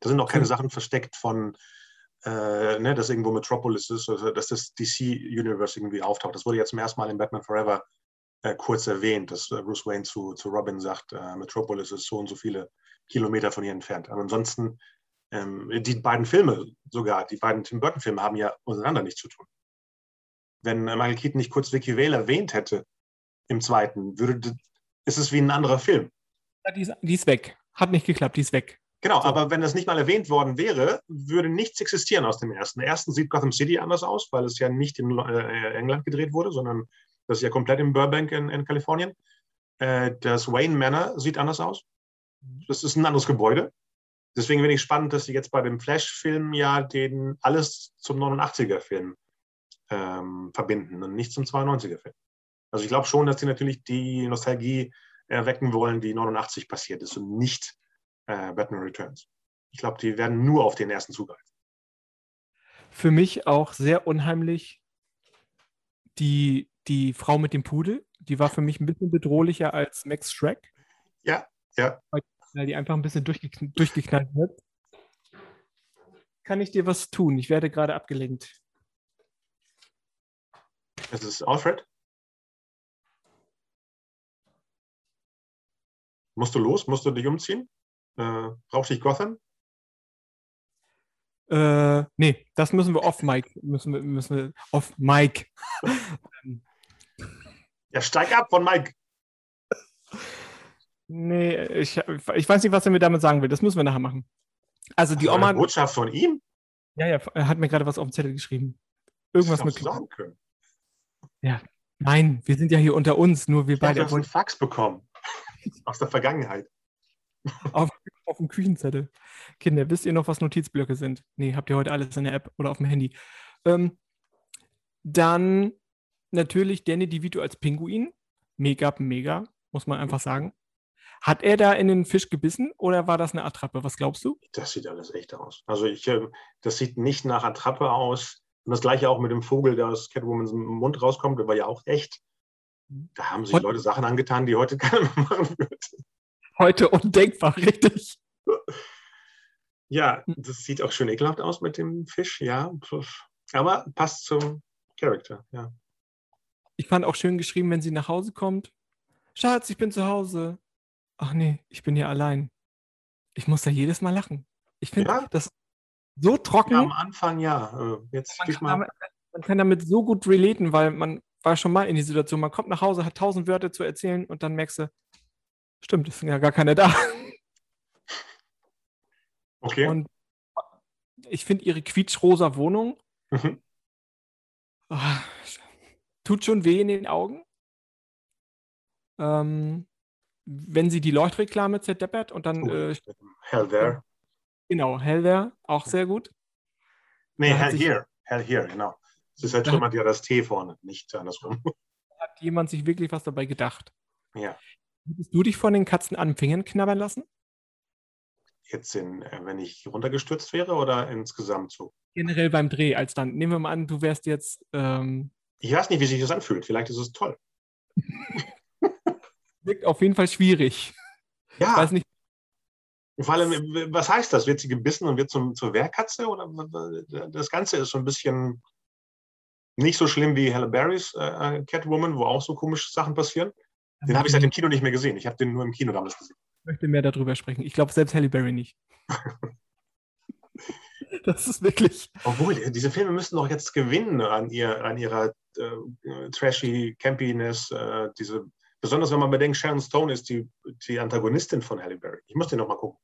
Da sind auch keine Sachen versteckt von äh, ne, dass irgendwo Metropolis ist, also dass das DC-Universe irgendwie auftaucht. Das wurde jetzt zum ersten Mal in Batman Forever äh, kurz erwähnt, dass äh, Bruce Wayne zu, zu Robin sagt, äh, Metropolis ist so und so viele Kilometer von hier entfernt. Aber ansonsten, ähm, die beiden Filme sogar, die beiden Tim Burton-Filme haben ja untereinander nichts zu tun. Wenn äh, Michael Keaton nicht kurz Vicky Vale erwähnt hätte im zweiten, würde, ist es wie ein anderer Film. Ja, die ist, die ist weg. Hat nicht geklappt, die ist weg. Genau, so. aber wenn das nicht mal erwähnt worden wäre, würde nichts existieren aus dem ersten. Der ersten sieht Gotham City anders aus, weil es ja nicht in äh, England gedreht wurde, sondern das ist ja komplett in Burbank in, in Kalifornien. Äh, das Wayne Manor sieht anders aus. Das ist ein anderes Gebäude. Deswegen finde ich spannend, dass sie jetzt bei dem Flash-Film ja den alles zum 89er-Film ähm, verbinden und nicht zum 92er-Film. Also ich glaube schon, dass sie natürlich die Nostalgie erwecken wollen, die 89 passiert ist und nicht äh, Batman Returns. Ich glaube, die werden nur auf den ersten zugreifen. Für mich auch sehr unheimlich die, die Frau mit dem Pudel. Die war für mich ein bisschen bedrohlicher als Max Shrek. Ja, ja. Weil die einfach ein bisschen durchgekn durchgeknallt wird. Kann ich dir was tun? Ich werde gerade abgelenkt. Es ist Alfred. Musst du los? Musst du dich umziehen? Äh, braucht dich Gotham? Äh, nee, das müssen wir off Mike. Müssen wir, müssen wir off Mike. ja, steig ab von Mike. Nee, ich, ich weiß nicht, was er mir damit sagen will. Das müssen wir nachher machen. Also die Oma. Botschaft von ihm? Ja, ja, er hat mir gerade was auf dem Zettel geschrieben. Irgendwas mit. Sagen können. Ja, nein, wir sind ja hier unter uns, nur wir ich beide. Ich habe einen Fax bekommen. Aus der Vergangenheit. auf, auf dem Küchenzettel. Kinder, wisst ihr noch, was Notizblöcke sind? Nee, habt ihr heute alles in der App oder auf dem Handy. Ähm, dann natürlich Danny DeVito als Pinguin. Mega, mega, muss man einfach sagen. Hat er da in den Fisch gebissen oder war das eine Attrappe? Was glaubst du? Das sieht alles echt aus. Also ich, äh, das sieht nicht nach Attrappe aus. Und das gleiche auch mit dem Vogel, der aus Catwomans Mund rauskommt, der war ja auch echt. Da haben sich Leute Sachen angetan, die heute keiner mehr machen würde heute undenkbar, richtig. Ja, das sieht auch schön ekelhaft aus mit dem Fisch, ja. Aber passt zum Charakter, ja. Ich fand auch schön geschrieben, wenn sie nach Hause kommt. Schatz, ich bin zu Hause. Ach nee, ich bin hier allein. Ich muss da jedes Mal lachen. Ich finde ja? das so trocken. Ja, am Anfang ja. Äh, jetzt man, kann, man, man kann damit so gut relaten, weil man war schon mal in die Situation, man kommt nach Hause, hat tausend Wörter zu erzählen und dann merkst du, stimmt, es sind ja gar keine da. Okay. Und ich finde ihre quietschrosa Wohnung mhm. oh, tut schon weh in den Augen. Ähm, wenn sie die Leuchtreklame zerdeppert und dann. Oh, äh, Hell there. Genau, Hell there, auch sehr gut. Nee, Hell here. Hell here, genau. Es ist halt schon mal ja das T vorne, nicht andersrum. Hat jemand sich wirklich was dabei gedacht? Ja. Hättest du dich von den Katzen an den Fingern knabbern lassen? Jetzt, in, äh, wenn ich runtergestürzt wäre oder insgesamt so? Generell beim Dreh, als dann. Nehmen wir mal an, du wärst jetzt. Ähm, ich weiß nicht, wie sich das anfühlt. Vielleicht ist es toll. Wirkt auf jeden Fall schwierig. Ja. Ich weiß nicht. Vor allem, was heißt das? Wird sie gebissen und wird zum, zur Wehrkatze? Oder das Ganze ist so ein bisschen nicht so schlimm wie Halle Berrys äh, Catwoman, wo auch so komische Sachen passieren. Den habe ich seit dem Kino nicht mehr gesehen. Ich habe den nur im Kino damals gesehen. Ich möchte mehr darüber sprechen. Ich glaube, selbst Halle Berry nicht. das ist wirklich. Obwohl, diese Filme müssten doch jetzt gewinnen an, ihr, an ihrer äh, trashy Campiness. Äh, diese, besonders wenn man bedenkt, Sharon Stone ist die, die Antagonistin von Halle Berry. Ich muss den nochmal gucken.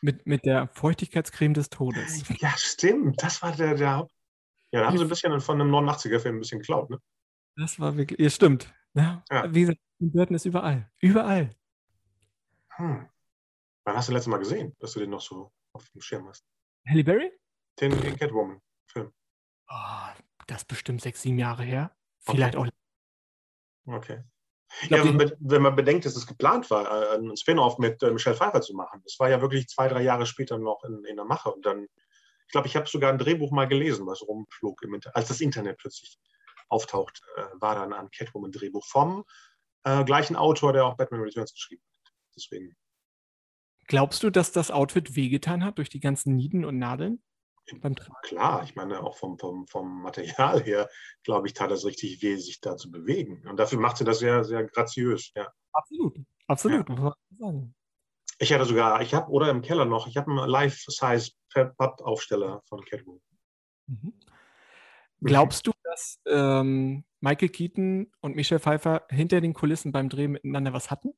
Mit, mit der Feuchtigkeitscreme des Todes. Ja, stimmt. Das war der, der Haupt. Ja, da haben sie ein bisschen von einem 89er-Film ein bisschen geklaut, ne? Das war wirklich. Ja, stimmt. Ja, ja. Wie gesagt, Burton ist überall. Überall. Hm. Wann hast du das letzte Mal gesehen, dass du den noch so auf dem Schirm hast? Halle Berry? Den, den Catwoman-Film. Oh, das ist bestimmt sechs, sieben Jahre her. Vielleicht okay. auch. Okay. Glaub, ja, wenn, wenn, man bedenkt, dass es geplant war, äh, einen Spin-off mit äh, Michelle Pfeiffer zu machen. Das war ja wirklich zwei, drei Jahre später noch in, in der Mache. Und dann, ich glaube, ich habe sogar ein Drehbuch mal gelesen, was rumflog, im als das Internet plötzlich auftaucht, äh, war dann ein Catwoman-Drehbuch vom äh, gleichen Autor, der auch Batman Returns geschrieben hat. Deswegen. Glaubst du, dass das Outfit wehgetan hat durch die ganzen Nieden und Nadeln? Klar, ich meine, auch vom, vom, vom Material her, glaube ich, tat es richtig weh, sich da zu bewegen. Und dafür macht sie das sehr, sehr graziös. Ja. Absolut, absolut, ja. Ich hatte sogar, ich habe, oder im Keller noch, ich habe einen Life-Size Papp-Aufsteller von Catwoman. Mhm. Glaubst du, dass ähm, Michael Keaton und Michelle Pfeiffer hinter den Kulissen beim Dreh miteinander was hatten?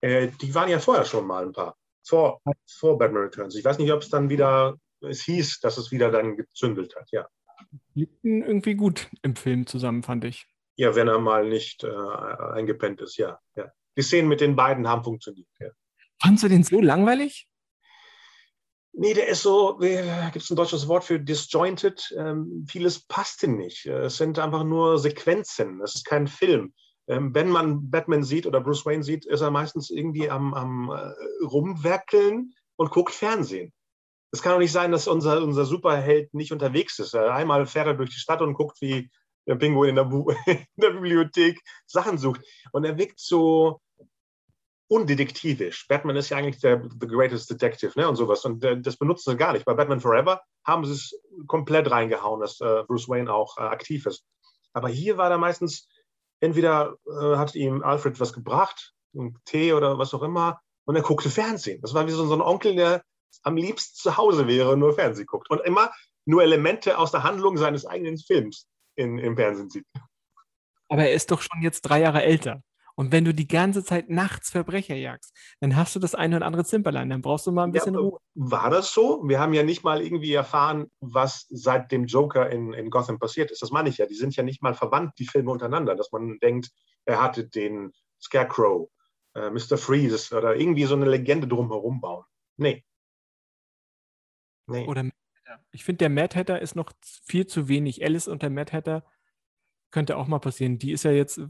Äh, die waren ja vorher schon mal ein paar. Vor, vor Batman Returns. Ich weiß nicht, ob es dann wieder, es hieß, dass es wieder dann gezündelt hat, ja. Liebten irgendwie gut im Film zusammen, fand ich. Ja, wenn er mal nicht äh, eingepennt ist, ja, ja. Die Szenen mit den beiden haben funktioniert, ja. Fandest du den so langweilig? Nee, der ist so, gibt es ein deutsches Wort für disjointed? Ähm, vieles passte nicht. Es sind einfach nur Sequenzen. Es ist kein Film. Ähm, wenn man Batman sieht oder Bruce Wayne sieht, ist er meistens irgendwie am, am äh, Rumwerkeln und guckt Fernsehen. Es kann doch nicht sein, dass unser, unser Superheld nicht unterwegs ist. Einmal fährt er durch die Stadt und guckt, wie der Pinguin in der, in der Bibliothek Sachen sucht. Und er wirkt so, undetektivisch. Batman ist ja eigentlich der the greatest detective ne, und sowas. Und äh, das benutzen sie gar nicht. Bei Batman Forever haben sie es komplett reingehauen, dass äh, Bruce Wayne auch äh, aktiv ist. Aber hier war da meistens, entweder äh, hat ihm Alfred was gebracht, einen Tee oder was auch immer, und er guckte Fernsehen. Das war wie so, so ein Onkel, der am liebsten zu Hause wäre und nur Fernsehen guckt. Und immer nur Elemente aus der Handlung seines eigenen Films in, im Fernsehen sieht. Aber er ist doch schon jetzt drei Jahre älter. Und wenn du die ganze Zeit nachts Verbrecher jagst, dann hast du das eine oder andere Zimperlein, dann brauchst du mal ein bisschen ja, Ruhe. War das so? Wir haben ja nicht mal irgendwie erfahren, was seit dem Joker in, in Gotham passiert ist. Das meine ich ja. Die sind ja nicht mal verwandt, die Filme untereinander, dass man denkt, er hatte den Scarecrow, äh, Mr. Freeze oder irgendwie so eine Legende drumherum bauen. Nee. Nee. Oder ich finde, der Mad Hatter ist noch viel zu wenig. Alice und der Mad Hatter könnte auch mal passieren. Die ist ja jetzt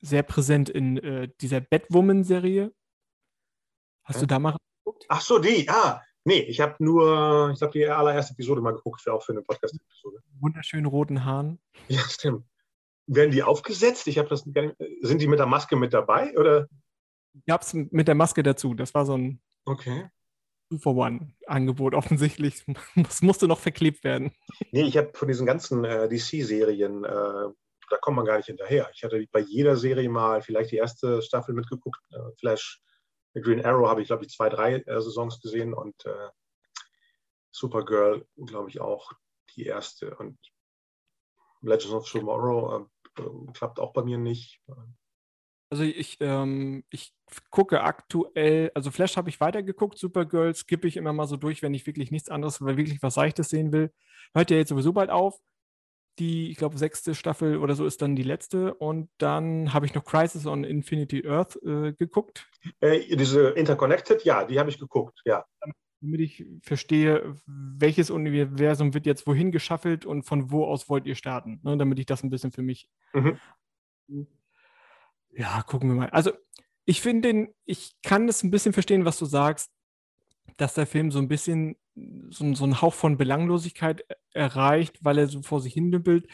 sehr präsent in äh, dieser Batwoman-Serie. Hast ja. du da mal geguckt? Ach so, die, ah. Nee, ich habe nur, ich habe die allererste Episode mal geguckt, für auch für eine Podcast-Episode. Wunderschönen roten Haaren. Ja, stimmt. Werden die aufgesetzt? Ich habe das nicht, Sind die mit der Maske mit dabei? Oder? Gab es mit der Maske dazu. Das war so ein okay. Two-for-One-Angebot offensichtlich. Das musste noch verklebt werden. Nee, ich habe von diesen ganzen äh, DC-Serien äh, da kommt man gar nicht hinterher. Ich hatte bei jeder Serie mal vielleicht die erste Staffel mitgeguckt. Äh, Flash, Green Arrow habe ich, glaube ich, zwei, drei äh, Saisons gesehen und äh, Supergirl, glaube ich, auch die erste. Und Legends of Tomorrow äh, äh, klappt auch bei mir nicht. Also ich, ähm, ich gucke aktuell, also Flash habe ich weitergeguckt, Supergirl skippe ich immer mal so durch, wenn ich wirklich nichts anderes, weil wirklich was Seichtes sehen will. Hört ja jetzt sowieso bald auf. Die, ich glaube, sechste Staffel oder so ist dann die letzte. Und dann habe ich noch Crisis on Infinity Earth äh, geguckt. Äh, diese Interconnected, ja, die habe ich geguckt, ja. Damit ich verstehe, welches Universum wird jetzt wohin geschaffelt und von wo aus wollt ihr starten. Ne? Damit ich das ein bisschen für mich. Mhm. Ja, gucken wir mal. Also, ich finde, ich kann es ein bisschen verstehen, was du sagst, dass der Film so ein bisschen so, so einen Hauch von Belanglosigkeit erreicht, weil er so vor sich hin dümpelt.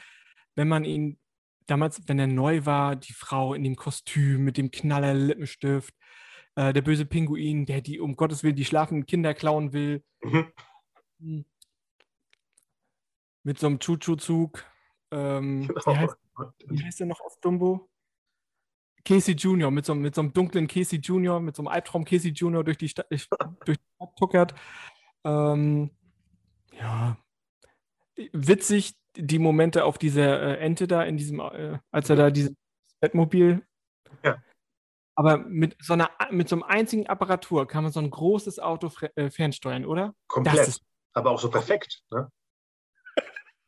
Wenn man ihn damals, wenn er neu war, die Frau in dem Kostüm mit dem Knaller Lippenstift, äh, der böse Pinguin, der die um Gottes Willen die schlafenden Kinder klauen will. Mhm. Hm. Mit so einem Chuchu-Zug. Ähm, genau. wie, heißt, wie heißt der noch aus Dumbo? Casey Junior, mit so, mit so einem dunklen Casey Junior, mit so einem Albtraum Casey Junior durch die Stadt, durch die Stadt tuckert. Ähm, ja, witzig die Momente auf dieser äh, Ente da in diesem, äh, als er da dieses Bettmobil. Ja. Aber mit so einer, mit so einem einzigen Apparatur kann man so ein großes Auto äh, fernsteuern, oder? Komplett. Ist, aber auch so perfekt. Ne?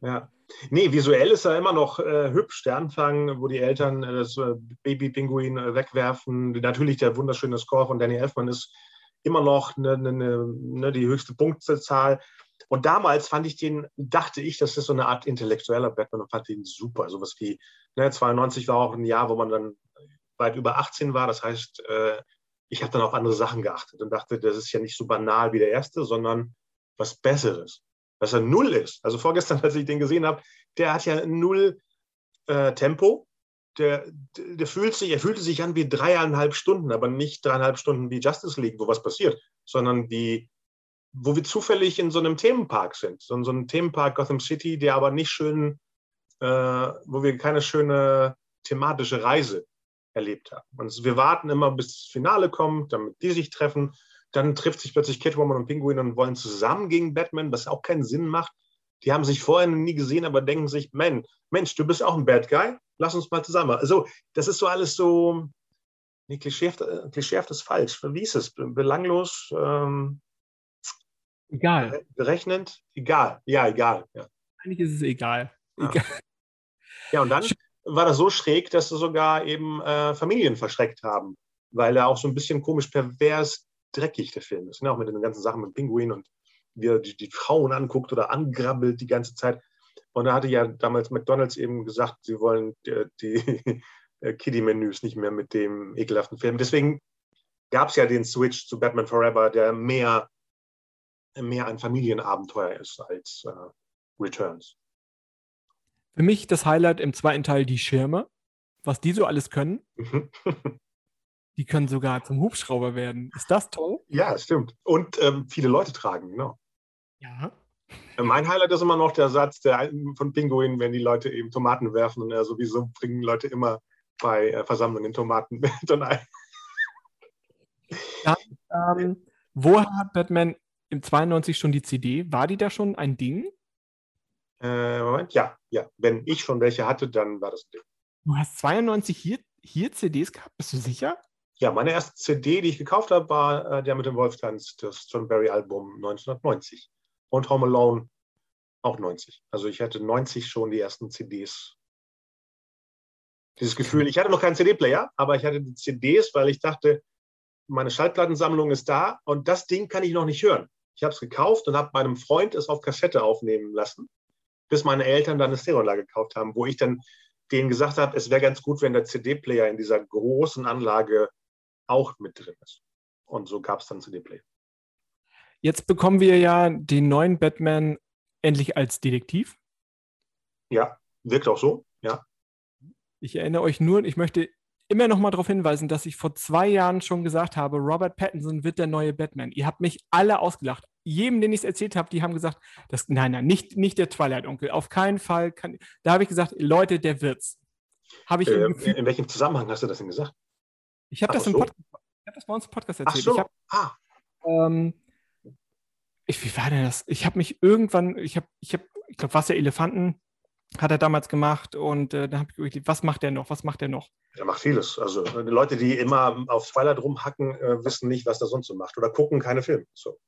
ja. Nee, visuell ist er immer noch äh, hübsch. Der Anfang, wo die Eltern äh, das äh, Baby-Pinguin äh, wegwerfen. Natürlich der wunderschöne Score von Danny Elfman ist immer noch eine, eine, eine, die höchste Punktzahl. Und damals fand ich den, dachte ich, das ist so eine Art intellektueller Batman und fand den super. Sowas wie, ne, 92 war auch ein Jahr, wo man dann weit über 18 war. Das heißt, äh, ich habe dann auf andere Sachen geachtet und dachte, das ist ja nicht so banal wie der erste, sondern was Besseres. Dass er null ist. Also vorgestern, als ich den gesehen habe, der hat ja null äh, Tempo der, der fühlt sich, er fühlte sich an wie dreieinhalb Stunden, aber nicht dreieinhalb Stunden wie Justice League, wo was passiert, sondern wie, wo wir zufällig in so einem Themenpark sind. So, so einem Themenpark Gotham City, der aber nicht schön, äh, wo wir keine schöne thematische Reise erlebt haben. Und wir warten immer, bis das Finale kommt, damit die sich treffen. Dann trifft sich plötzlich Catwoman und Pinguin und wollen zusammen gegen Batman, was auch keinen Sinn macht. Die haben sich vorher nie gesehen, aber denken sich, Man, Mensch, du bist auch ein Bad Guy lass uns mal zusammen. Also, das ist so alles so, nee, klischeehaft, äh, klischeehaft ist falsch. Wie ist es? Belanglos? Ähm, egal. Berechnend? Egal. Ja, egal. Ja. Eigentlich ist es egal. Ja. egal. Ja, und dann war das so schräg, dass sie sogar eben äh, Familien verschreckt haben, weil er auch so ein bisschen komisch pervers dreckig der Film ist. Ne? Auch mit den ganzen Sachen mit Pinguin und wie er die, die Frauen anguckt oder angrabbelt die ganze Zeit. Und da hatte ja damals McDonalds eben gesagt, sie wollen die, die Kiddie-Menüs nicht mehr mit dem ekelhaften Film. Deswegen gab es ja den Switch zu Batman Forever, der mehr, mehr ein Familienabenteuer ist als äh, Returns. Für mich das Highlight im zweiten Teil die Schirme, was die so alles können. die können sogar zum Hubschrauber werden. Ist das toll? Ja, stimmt. Und ähm, viele Leute tragen, genau. Ja. Mein Highlight ist immer noch der Satz der, von Pinguin, wenn die Leute eben Tomaten werfen und er sowieso bringen Leute immer bei äh, Versammlungen Tomaten mit und ein. Ja, ähm, wo hat Batman im 92 schon die CD? War die da schon ein Ding? Äh, Moment, ja, ja. Wenn ich schon welche hatte, dann war das ein Ding. Du hast 92 hier, hier CDs gehabt, bist du sicher? Ja, meine erste CD, die ich gekauft habe, war äh, der mit dem Wolftanz, das John Barry Album 1990 und Home Alone auch 90. Also ich hatte 90 schon die ersten CDs. Dieses Gefühl, ich hatte noch keinen CD-Player, aber ich hatte die CDs, weil ich dachte, meine Schallplattensammlung ist da und das Ding kann ich noch nicht hören. Ich habe es gekauft und habe meinem Freund es auf Kassette aufnehmen lassen, bis meine Eltern dann eine Stereoanlage gekauft haben, wo ich dann denen gesagt habe, es wäre ganz gut, wenn der CD-Player in dieser großen Anlage auch mit drin ist. Und so gab es dann CD-Player. Jetzt bekommen wir ja den neuen Batman endlich als Detektiv. Ja, wirkt auch so, ja. Ich erinnere euch nur, ich möchte immer noch mal darauf hinweisen, dass ich vor zwei Jahren schon gesagt habe, Robert Pattinson wird der neue Batman. Ihr habt mich alle ausgelacht. Jedem, den ich es erzählt habe, die haben gesagt, das, nein, nein, nicht, nicht der Twilight-Onkel. Auf keinen Fall. Kann, da habe ich gesagt, Leute, der wird's. Habe ich äh, in welchem Zusammenhang hast du das denn gesagt? Ich habe das, so. hab das bei uns im Podcast erzählt. Ach so. Hab, ah. ähm, ich, wie war denn das? Ich habe mich irgendwann, ich habe, ich habe, ich glaube, Wasserelefanten hat er damals gemacht und äh, dann habe ich überlegt, was macht er noch? Was macht er noch? Er macht vieles. Also die Leute, die immer auf Twilight rumhacken, äh, wissen nicht, was er sonst so macht oder gucken keine Filme. So.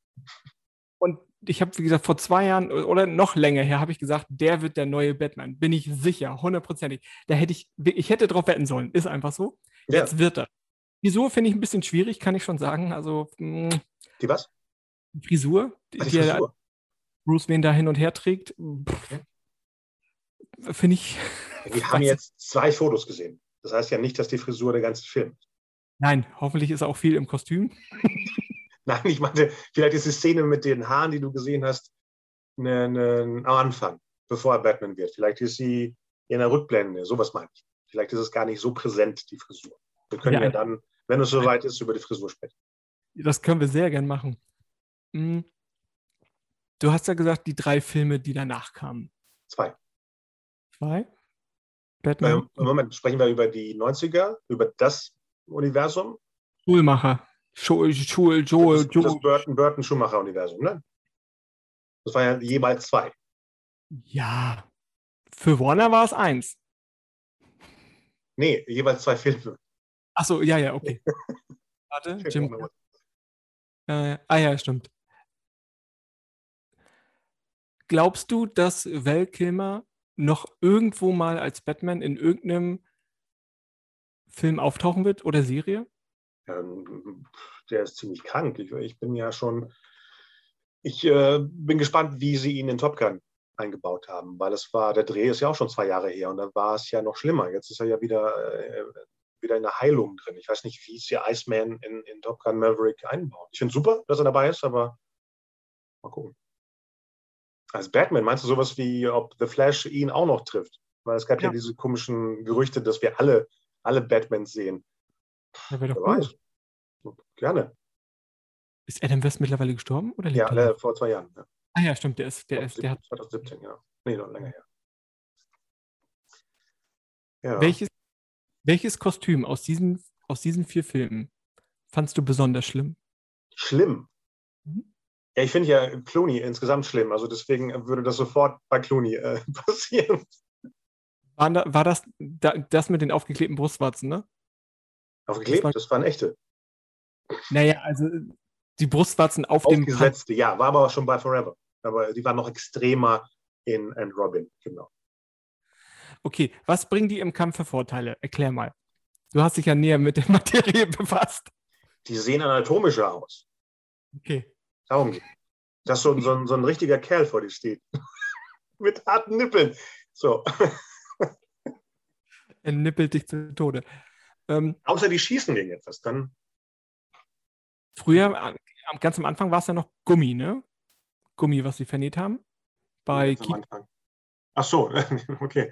Und ich habe, wie gesagt, vor zwei Jahren oder noch länger her, habe ich gesagt, der wird der neue Batman. Bin ich sicher, hundertprozentig. Da hätte ich, ich hätte drauf wetten sollen. Ist einfach so. Ja. Jetzt wird er. Frisur finde ich ein bisschen schwierig, kann ich schon sagen. Also. Mh, mm. die was? Frisur, die, die Frisur. Bruce Wayne da hin und her trägt. Okay finde ich. Wir haben jetzt zwei Fotos gesehen. Das heißt ja nicht, dass die Frisur der ganze Film ist. Nein, hoffentlich ist auch viel im Kostüm. Nein, ich meinte, vielleicht ist die Szene mit den Haaren, die du gesehen hast, ne, ne, am Anfang, bevor er Batman wird. Vielleicht ist sie in der Rückblende, sowas meine ich. Vielleicht ist es gar nicht so präsent, die Frisur. Wir können ja, ja dann, wenn es soweit ist, über die Frisur sprechen. Das können wir sehr gern machen. Hm. Du hast ja gesagt, die drei Filme, die danach kamen. Zwei. Zwei? Batman? Äh, Moment, sprechen wir über die 90er, über das Universum? Schulmacher. Schul, Schul, Joel, das, das Burton, Burton Schumacher Universum, ne? Das war ja jeweils zwei. Ja. Für Warner war es eins. Nee, jeweils zwei Filme. Achso, ja, ja, okay. Warte, Jim. Äh, ah ja, stimmt. Glaubst du, dass Val Kilmer noch irgendwo mal als Batman in irgendeinem Film auftauchen wird oder Serie? Ähm, der ist ziemlich krank. Ich, ich bin ja schon, ich äh, bin gespannt, wie sie ihn in Top Gun eingebaut haben, weil es war, der Dreh ist ja auch schon zwei Jahre her und dann war es ja noch schlimmer. Jetzt ist er ja wieder, äh, wieder in der Heilung drin. Ich weiß nicht, wie es der Iceman in, in Top Gun Maverick einbaut. Ich finde super, dass er dabei ist, aber mal gucken. Als Batman meinst du sowas wie, ob The Flash ihn auch noch trifft? Weil es gab ja, ja diese komischen Gerüchte, dass wir alle, alle Batmans sehen. Ja, wäre doch Wer cool. weiß. Gerne. Ist Adam West mittlerweile gestorben? Oder ja, äh, vor zwei Jahren. Ja. Ah ja, stimmt, der ist, der ist, der hat 2017, ja. Nee, noch länger her. Ja. Welches, welches Kostüm aus diesen, aus diesen vier Filmen fandst du besonders schlimm? Schlimm? Mhm. Ja, ich finde ja Clooney insgesamt schlimm. Also deswegen würde das sofort bei Clooney äh, passieren. War, da, war das da, das mit den aufgeklebten Brustwarzen, ne? Aufgeklebt? Das, war, das waren echte. Naja, also die Brustwarzen auf dem. Aufgesetzte, ja, war aber schon bei Forever. Aber die waren noch extremer in And Robin, genau. Okay, was bringen die im Kampf für Vorteile? Erklär mal. Du hast dich ja näher mit der Materie befasst. Die sehen anatomischer aus. Okay. Darum geht Dass so, so, ein, so ein richtiger Kerl vor dir steht. Mit harten Nippeln. So. er nippelt dich zu Tode. Ähm, Außer die schießen gegen etwas, dann. Früher, ganz am Anfang war es ja noch Gummi, ne? Gummi, was sie vernäht haben. Bei Ach so, okay.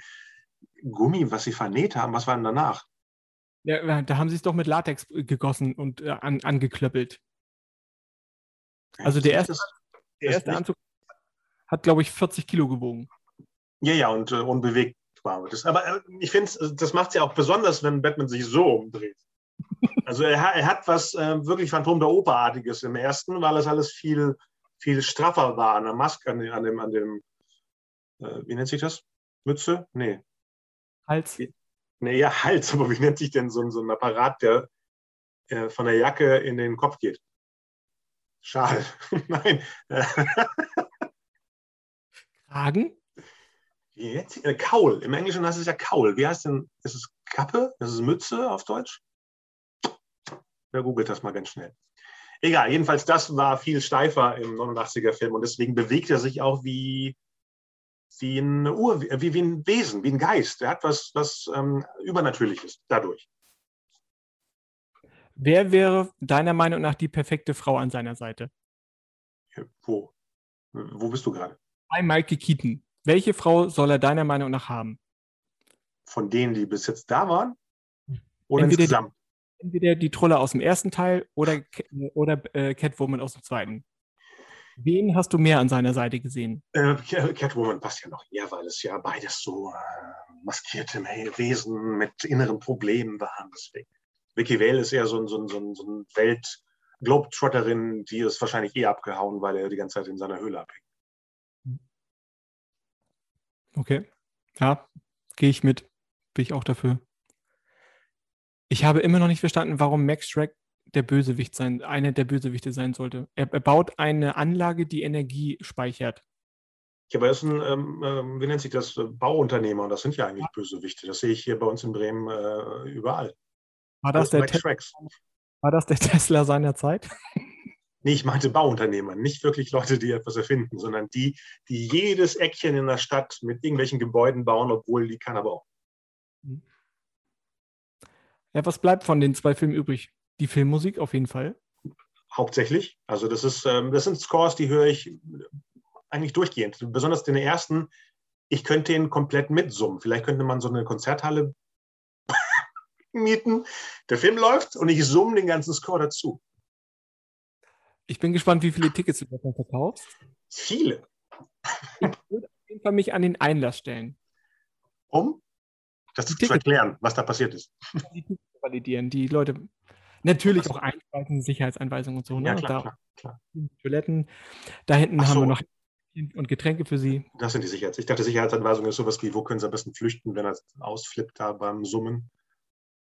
Gummi, was sie vernäht haben, was war denn danach? Ja, da haben sie es doch mit Latex gegossen und äh, an, angeklöppelt. Also der erste, der erste Anzug hat, glaube ich, 40 Kilo gewogen. Ja, ja, und äh, unbewegt war das. Aber äh, ich finde, äh, das macht es ja auch besonders, wenn Batman sich so umdreht. Also er, er hat was äh, wirklich Phantom der Oper-artiges im ersten, weil es alles viel, viel straffer war an der Maske, an, an dem, an dem äh, wie nennt sich das? Mütze? Nee. Hals? Nee, ja, Hals, aber wie nennt sich denn so, so ein Apparat, der äh, von der Jacke in den Kopf geht? Schal. Nein. Kragen? Jetzt, äh, Kaul. Im Englischen heißt es ja Kaul. Wie heißt denn? Ist es Kappe? Ist es Mütze auf Deutsch? Wer googelt das mal ganz schnell. Egal, jedenfalls das war viel steifer im 89er Film und deswegen bewegt er sich auch wie, wie, ein, Ur, wie, wie ein Wesen, wie ein Geist. Er hat was, was ähm, Übernatürliches dadurch. Wer wäre deiner Meinung nach die perfekte Frau an seiner Seite? Wo? Wo bist du gerade? Bei Michael Keaton. Welche Frau soll er deiner Meinung nach haben? Von denen, die bis jetzt da waren? Oder entweder insgesamt? Die, entweder die Trolle aus dem ersten Teil oder, oder äh, Catwoman aus dem zweiten. Wen hast du mehr an seiner Seite gesehen? Äh, Catwoman passt ja noch eher, weil es ja beides so äh, maskierte Wesen mit inneren Problemen waren. Deswegen. Vicky Vale ist eher so ein, so ein, so ein, so ein Welt-Globetrotterin, die ist wahrscheinlich eh abgehauen, weil er die ganze Zeit in seiner Höhle abhängt. Okay. Ja, gehe ich mit. Bin ich auch dafür. Ich habe immer noch nicht verstanden, warum Max Shrek der Bösewicht sein, einer der Bösewichte sein sollte. Er, er baut eine Anlage, die Energie speichert. Ja, aber er ist ein, ähm, äh, wie nennt sich das, Bauunternehmer und das sind ja eigentlich Bösewichte. Das sehe ich hier bei uns in Bremen äh, überall. War das, das der war das der Tesla seiner Zeit? Nee, ich meinte Bauunternehmer, nicht wirklich Leute, die etwas erfinden, sondern die, die jedes Eckchen in der Stadt mit irgendwelchen Gebäuden bauen, obwohl die keiner baut. Ja, was bleibt von den zwei Filmen übrig? Die Filmmusik auf jeden Fall. Hauptsächlich. Also das ist, ähm, das sind Scores, die höre ich eigentlich durchgehend. Besonders den ersten, ich könnte ihn komplett mitsummen. Vielleicht könnte man so eine Konzerthalle mieten. Der Film läuft und ich summe den ganzen Score dazu. Ich bin gespannt, wie viele Tickets du davon verkaufst. Viele. Ich würde auf jeden Fall mich an den Einlass stellen. Um? Das zu erklären, was da passiert ist. Die Tickets validieren. Die Leute natürlich auch Einspeisen, Sicherheitsanweisungen und so. Ne? Ja, klar, klar, klar. Toiletten. Da hinten so. haben wir noch und Getränke für Sie. Das sind die Sicherheits. Ich dachte, Sicherheitsanweisung ist sowas wie, wo können Sie am besten flüchten, wenn er ausflippt da beim Summen.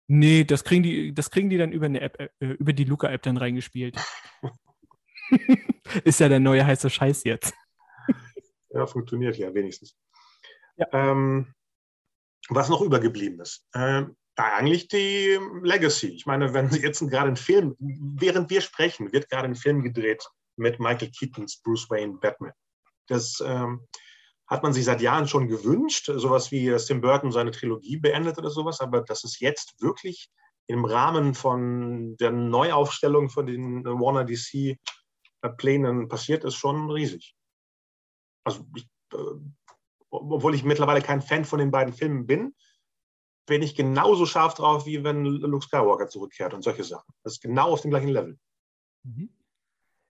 Nee, das kriegen die, das kriegen die dann über eine App, äh, über die Luca-App dann reingespielt. ist ja der neue heiße Scheiß jetzt. ja, funktioniert ja wenigstens. Ja. Ähm, was noch übergeblieben ist. Ähm, eigentlich die Legacy. Ich meine, wenn Sie jetzt gerade einen Film, während wir sprechen, wird gerade ein Film gedreht mit Michael Keatons Bruce Wayne Batman. Das ähm, hat man sich seit Jahren schon gewünscht, sowas wie Tim Burton seine Trilogie beendet oder sowas, aber dass es jetzt wirklich im Rahmen von der Neuaufstellung von den Warner DC Plänen passiert, ist schon riesig. Also ich, äh, obwohl ich mittlerweile kein Fan von den beiden Filmen bin, bin ich genauso scharf drauf, wie wenn Luke Skywalker zurückkehrt und solche Sachen. Das ist genau auf dem gleichen Level. Mhm.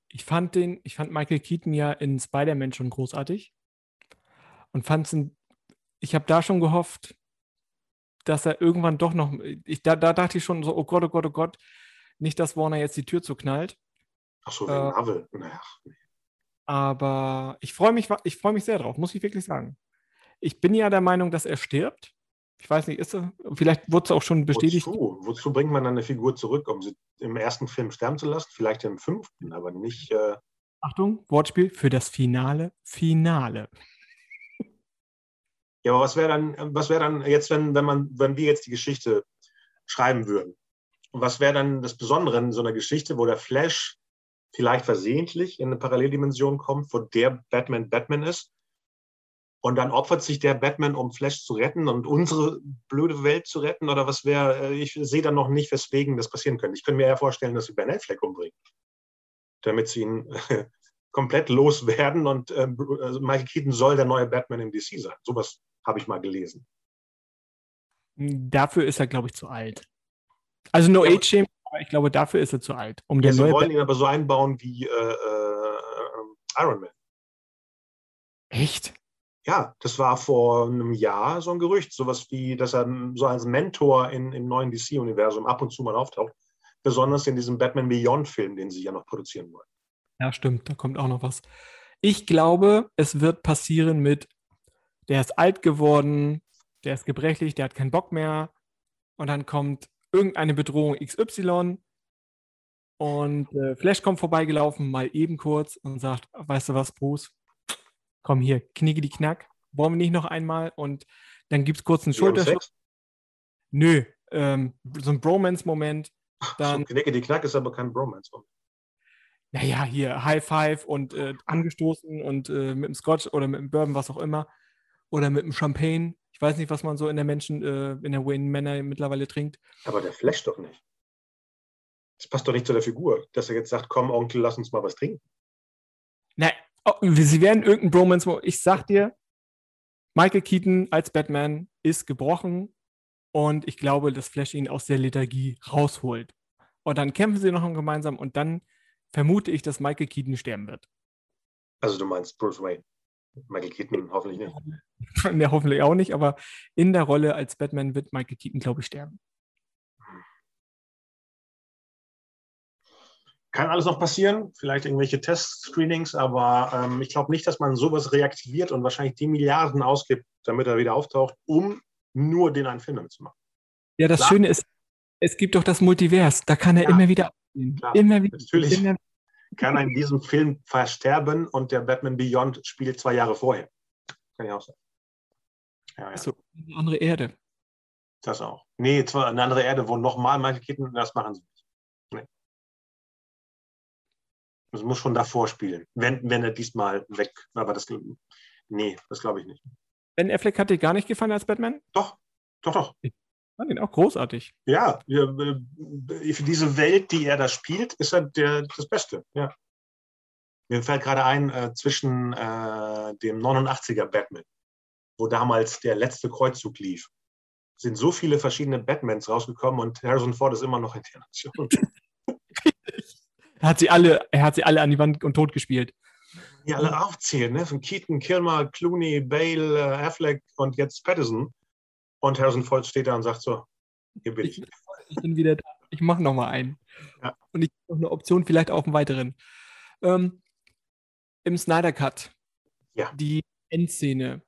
Ich fand den, ich fand Michael Keaton ja in Spider-Man schon großartig und fand es, ich habe da schon gehofft, dass er irgendwann doch noch, ich, da, da dachte ich schon so, oh Gott, oh Gott, oh Gott, nicht, dass Warner jetzt die Tür zuknallt. Ach so, wegen äh, Marvel. Naja. Aber ich freue mich, ich freue mich sehr drauf, muss ich wirklich sagen. Ich bin ja der Meinung, dass er stirbt. Ich weiß nicht, ist er, vielleicht wurde es auch schon bestätigt. Wozu? Wozu bringt man dann eine Figur zurück, um sie im ersten Film sterben zu lassen? Vielleicht im fünften, aber nicht. Äh Achtung, Wortspiel für das Finale. Finale. Ja, aber was wäre dann, was wäre dann jetzt, wenn, wenn man, wenn wir jetzt die Geschichte schreiben würden? Und was wäre dann das Besondere in so einer Geschichte, wo der Flash vielleicht versehentlich in eine Paralleldimension kommt, wo der Batman Batman ist und dann opfert sich der Batman, um Flash zu retten und unsere blöde Welt zu retten? Oder was wäre, äh, ich sehe dann noch nicht, weswegen das passieren könnte. Ich könnte mir eher vorstellen, dass sie Ben Affleck umbringen, damit sie ihn komplett loswerden und äh, also Michael Keaton soll der neue Batman im DC sein. Sowas habe ich mal gelesen. Dafür ist er, glaube ich, zu alt. Also No ja, Age Shame, aber ich glaube, dafür ist er zu alt. Um ja, sie wollen ihn aber so einbauen wie äh, äh, Iron Man. Echt? Ja, das war vor einem Jahr so ein Gerücht, sowas wie, dass er so als Mentor in, im neuen DC-Universum ab und zu mal auftaucht. Besonders in diesem Batman Beyond-Film, den sie ja noch produzieren wollen. Ja, stimmt, da kommt auch noch was. Ich glaube, es wird passieren mit, der ist alt geworden, der ist gebrechlich, der hat keinen Bock mehr. Und dann kommt irgendeine Bedrohung XY und äh, Flash kommt vorbeigelaufen, mal eben kurz und sagt, weißt du was, Bruce, komm hier, knicke die Knack, wollen wir nicht noch einmal und dann gibt es kurz einen Schulterschluss. Nö, ähm, so ein Bromance-Moment. Dann, so, knicke die Knack ist aber kein Bromance-Moment. Naja, hier High Five und äh, angestoßen und äh, mit dem Scotch oder mit dem Bourbon, was auch immer. Oder mit dem Champagne. Ich weiß nicht, was man so in der Menschen, äh, in der Wayne Männer mittlerweile trinkt. Aber der flasht doch nicht. Das passt doch nicht zu der Figur, dass er jetzt sagt, komm, Onkel, lass uns mal was trinken. Nein, Oh, sie werden irgendein Bromance. Ich sag dir, Michael Keaton als Batman ist gebrochen und ich glaube, dass Flash ihn aus der Lethargie rausholt. Und dann kämpfen sie noch gemeinsam und dann vermute ich, dass Michael Keaton sterben wird. Also du meinst Bruce Wayne. Michael Keaton hoffentlich nicht. ne, hoffentlich auch nicht, aber in der Rolle als Batman wird Michael Keaton, glaube ich, sterben. Kann alles noch passieren, vielleicht irgendwelche Test-Screenings, aber ähm, ich glaube nicht, dass man sowas reaktiviert und wahrscheinlich die Milliarden ausgibt, damit er wieder auftaucht, um nur den einen Film damit zu machen. Ja, das Klar. Schöne ist, es gibt doch das Multivers, da kann er ja, immer wieder Klar, immer wieder. Natürlich immer, kann er in diesem Film versterben und der Batman Beyond spielt zwei Jahre vorher. Kann ich auch sagen. Ja, ja. Also eine andere Erde. Das auch. Nee, zwar eine andere Erde, wo nochmal manche Ketten, das machen sie Das muss schon davor spielen, wenn, wenn er diesmal weg, aber das, nee, das glaube ich nicht. Ben Affleck hat dir gar nicht gefallen als Batman? Doch, doch, doch. Ich fand ihn auch großartig. Ja, für diese Welt, die er da spielt, ist er der, das Beste, ja. Mir fällt gerade ein, äh, zwischen äh, dem 89er Batman, wo damals der letzte Kreuzzug lief, sind so viele verschiedene Batmans rausgekommen und Harrison Ford ist immer noch in der Nation. er, hat sie alle, er hat sie alle an die Wand und tot gespielt. Die alle aufzählen, ne? von Keaton, Kilmer, Clooney, Bale, äh, Affleck und jetzt Patterson. Und Harrison Ford steht da und sagt so, hier bin ich. Ich, bin wieder da. Ich mache noch mal einen. Ja. Und ich habe noch eine Option, vielleicht auch einen weiteren. Ähm, Im Snyder Cut, ja. die Endszene.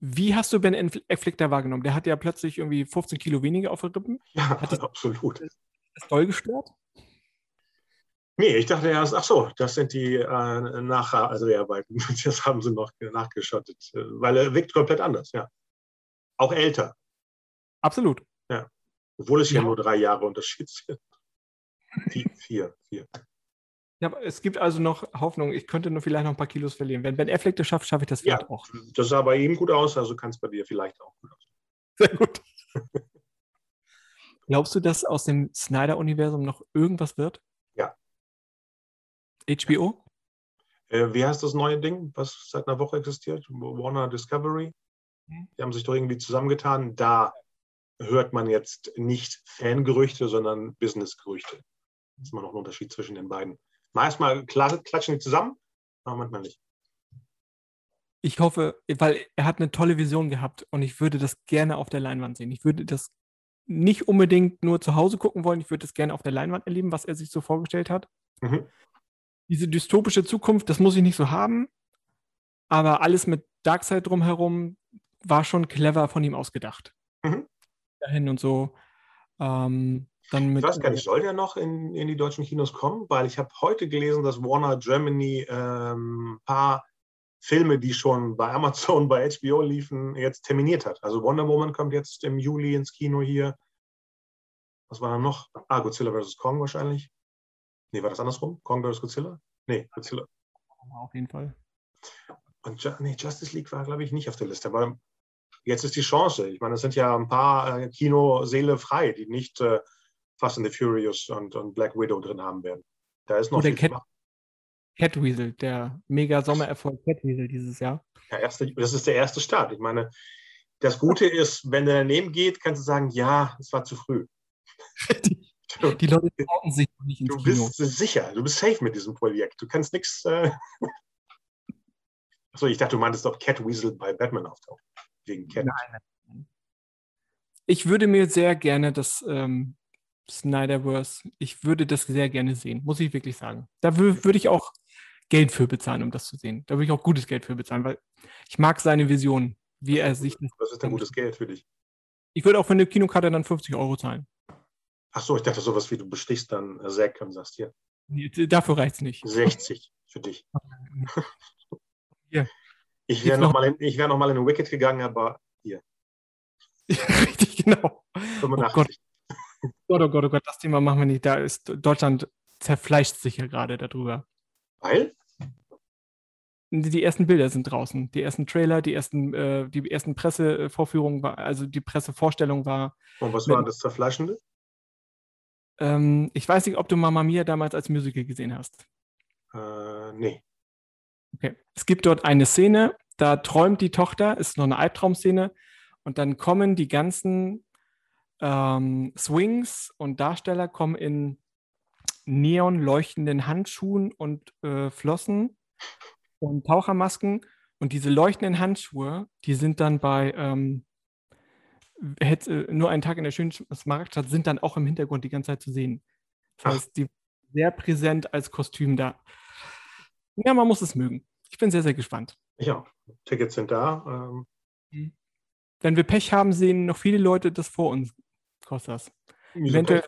Wie hast du Ben Affleck da wahrgenommen? Der hat ja plötzlich irgendwie 15 Kilo weniger auf den Rippen. Ja, hat das, absolut. Das doll gestört? Nee, ich dachte erst, ach so, das sind die äh, Nacharbeiten. Das haben sie noch nachgeschottet. Weil er wirkt komplett anders, ja. Auch älter. Absolut. Ja. Obwohl es ja, ja nur drei Jahre Unterschied sind. vier, vier, vier. Ja, es gibt also noch Hoffnung, ich könnte nur vielleicht noch ein paar Kilos verlieren. Wenn Ben Affleck das schafft, schaffe ich das vielleicht ja, auch. Das sah bei ihm gut aus, also kann es bei dir vielleicht auch gut aus. Sehr gut. Glaubst du, dass aus dem Snyder-Universum noch irgendwas wird? HBO? Äh, wie heißt das neue Ding, was seit einer Woche existiert? Warner Discovery? Mhm. Die haben sich doch irgendwie zusammengetan. Da hört man jetzt nicht Fangerüchte, sondern Businessgerüchte. Das ist immer noch ein Unterschied zwischen den beiden. Manchmal klatschen die zusammen, aber manchmal nicht. Ich hoffe, weil er hat eine tolle Vision gehabt und ich würde das gerne auf der Leinwand sehen. Ich würde das nicht unbedingt nur zu Hause gucken wollen, ich würde das gerne auf der Leinwand erleben, was er sich so vorgestellt hat. Mhm. Diese dystopische Zukunft, das muss ich nicht so haben, aber alles mit Darkseid drumherum war schon clever von ihm ausgedacht. Mhm. Dahin und so. Ähm, dann mit, ich weiß gar nicht, soll der noch in, in die deutschen Kinos kommen? Weil ich habe heute gelesen, dass Warner Germany ein ähm, paar Filme, die schon bei Amazon, bei HBO liefen, jetzt terminiert hat. Also Wonder Woman kommt jetzt im Juli ins Kino hier. Was war da noch? Ah, Godzilla vs. Kong wahrscheinlich. Nee, war das andersrum? Kong vs. Godzilla? Nee, Godzilla. Auf jeden Fall. Und nee, Justice League war, glaube ich, nicht auf der Liste. Aber jetzt ist die Chance. Ich meine, es sind ja ein paar äh, Kinoseele frei, die nicht äh, Fast and the Furious und, und Black Widow drin haben werden. Da ist noch Oder viel Cat, Catweasel, der mega Sommererfolg Catweasel dieses Jahr. Ja, erste, das ist der erste Start. Ich meine, das Gute ist, wenn der daneben geht, kannst du sagen, ja, es war zu früh. Die Leute trauen sich noch nicht ins Du bist Kino. sicher, du bist safe mit diesem Projekt. Du kannst nichts. Äh Achso, ich dachte, du meintest doch Catweasel bei Batman auftauchen. Wegen Cat. Nein. Ich würde mir sehr gerne das ähm, Snyderverse. Ich würde das sehr gerne sehen, muss ich wirklich sagen. Da würde ich auch Geld für bezahlen, um das zu sehen. Da würde ich auch gutes Geld für bezahlen, weil ich mag seine Vision, wie er sich. Was ist denn gutes Geld für dich? Ich würde auch für eine Kinokarte dann 50 Euro zahlen. Ach so, ich dachte sowas wie du bestichst dann Zack und sagst hier. Dafür reicht es nicht. 60 für dich. hier. Ich wäre noch, mal in, wär noch mal in Wicked gegangen, aber hier. Richtig, genau. 85. Gott, oh Gott, oh Gott, das Thema machen wir nicht. Da ist Deutschland zerfleischt sich ja gerade darüber. Weil? Die ersten Bilder sind draußen, die ersten Trailer, die ersten, äh, die ersten Pressevorführungen, war, also die Pressevorstellung war. Und was war das Zerfleischende? Ähm, ich weiß nicht, ob du Mama Mia damals als Musical gesehen hast. Äh, nee. Okay. Es gibt dort eine Szene, da träumt die Tochter, ist noch eine Albtraumszene, und dann kommen die ganzen ähm, Swings und Darsteller kommen in neon leuchtenden Handschuhen und äh, Flossen und Tauchermasken. Und diese leuchtenden Handschuhe, die sind dann bei ähm, hätte, äh, nur einen Tag in der schönen Smaragdstadt, sind dann auch im Hintergrund die ganze Zeit zu sehen. Das heißt, die sehr präsent als Kostüm da. Ja, man muss es mögen. Ich bin sehr, sehr gespannt. Ja, Tickets sind da. Ähm. Mhm. Wenn wir Pech haben, sehen noch viele Leute das vor uns, Kostas. Eventuell,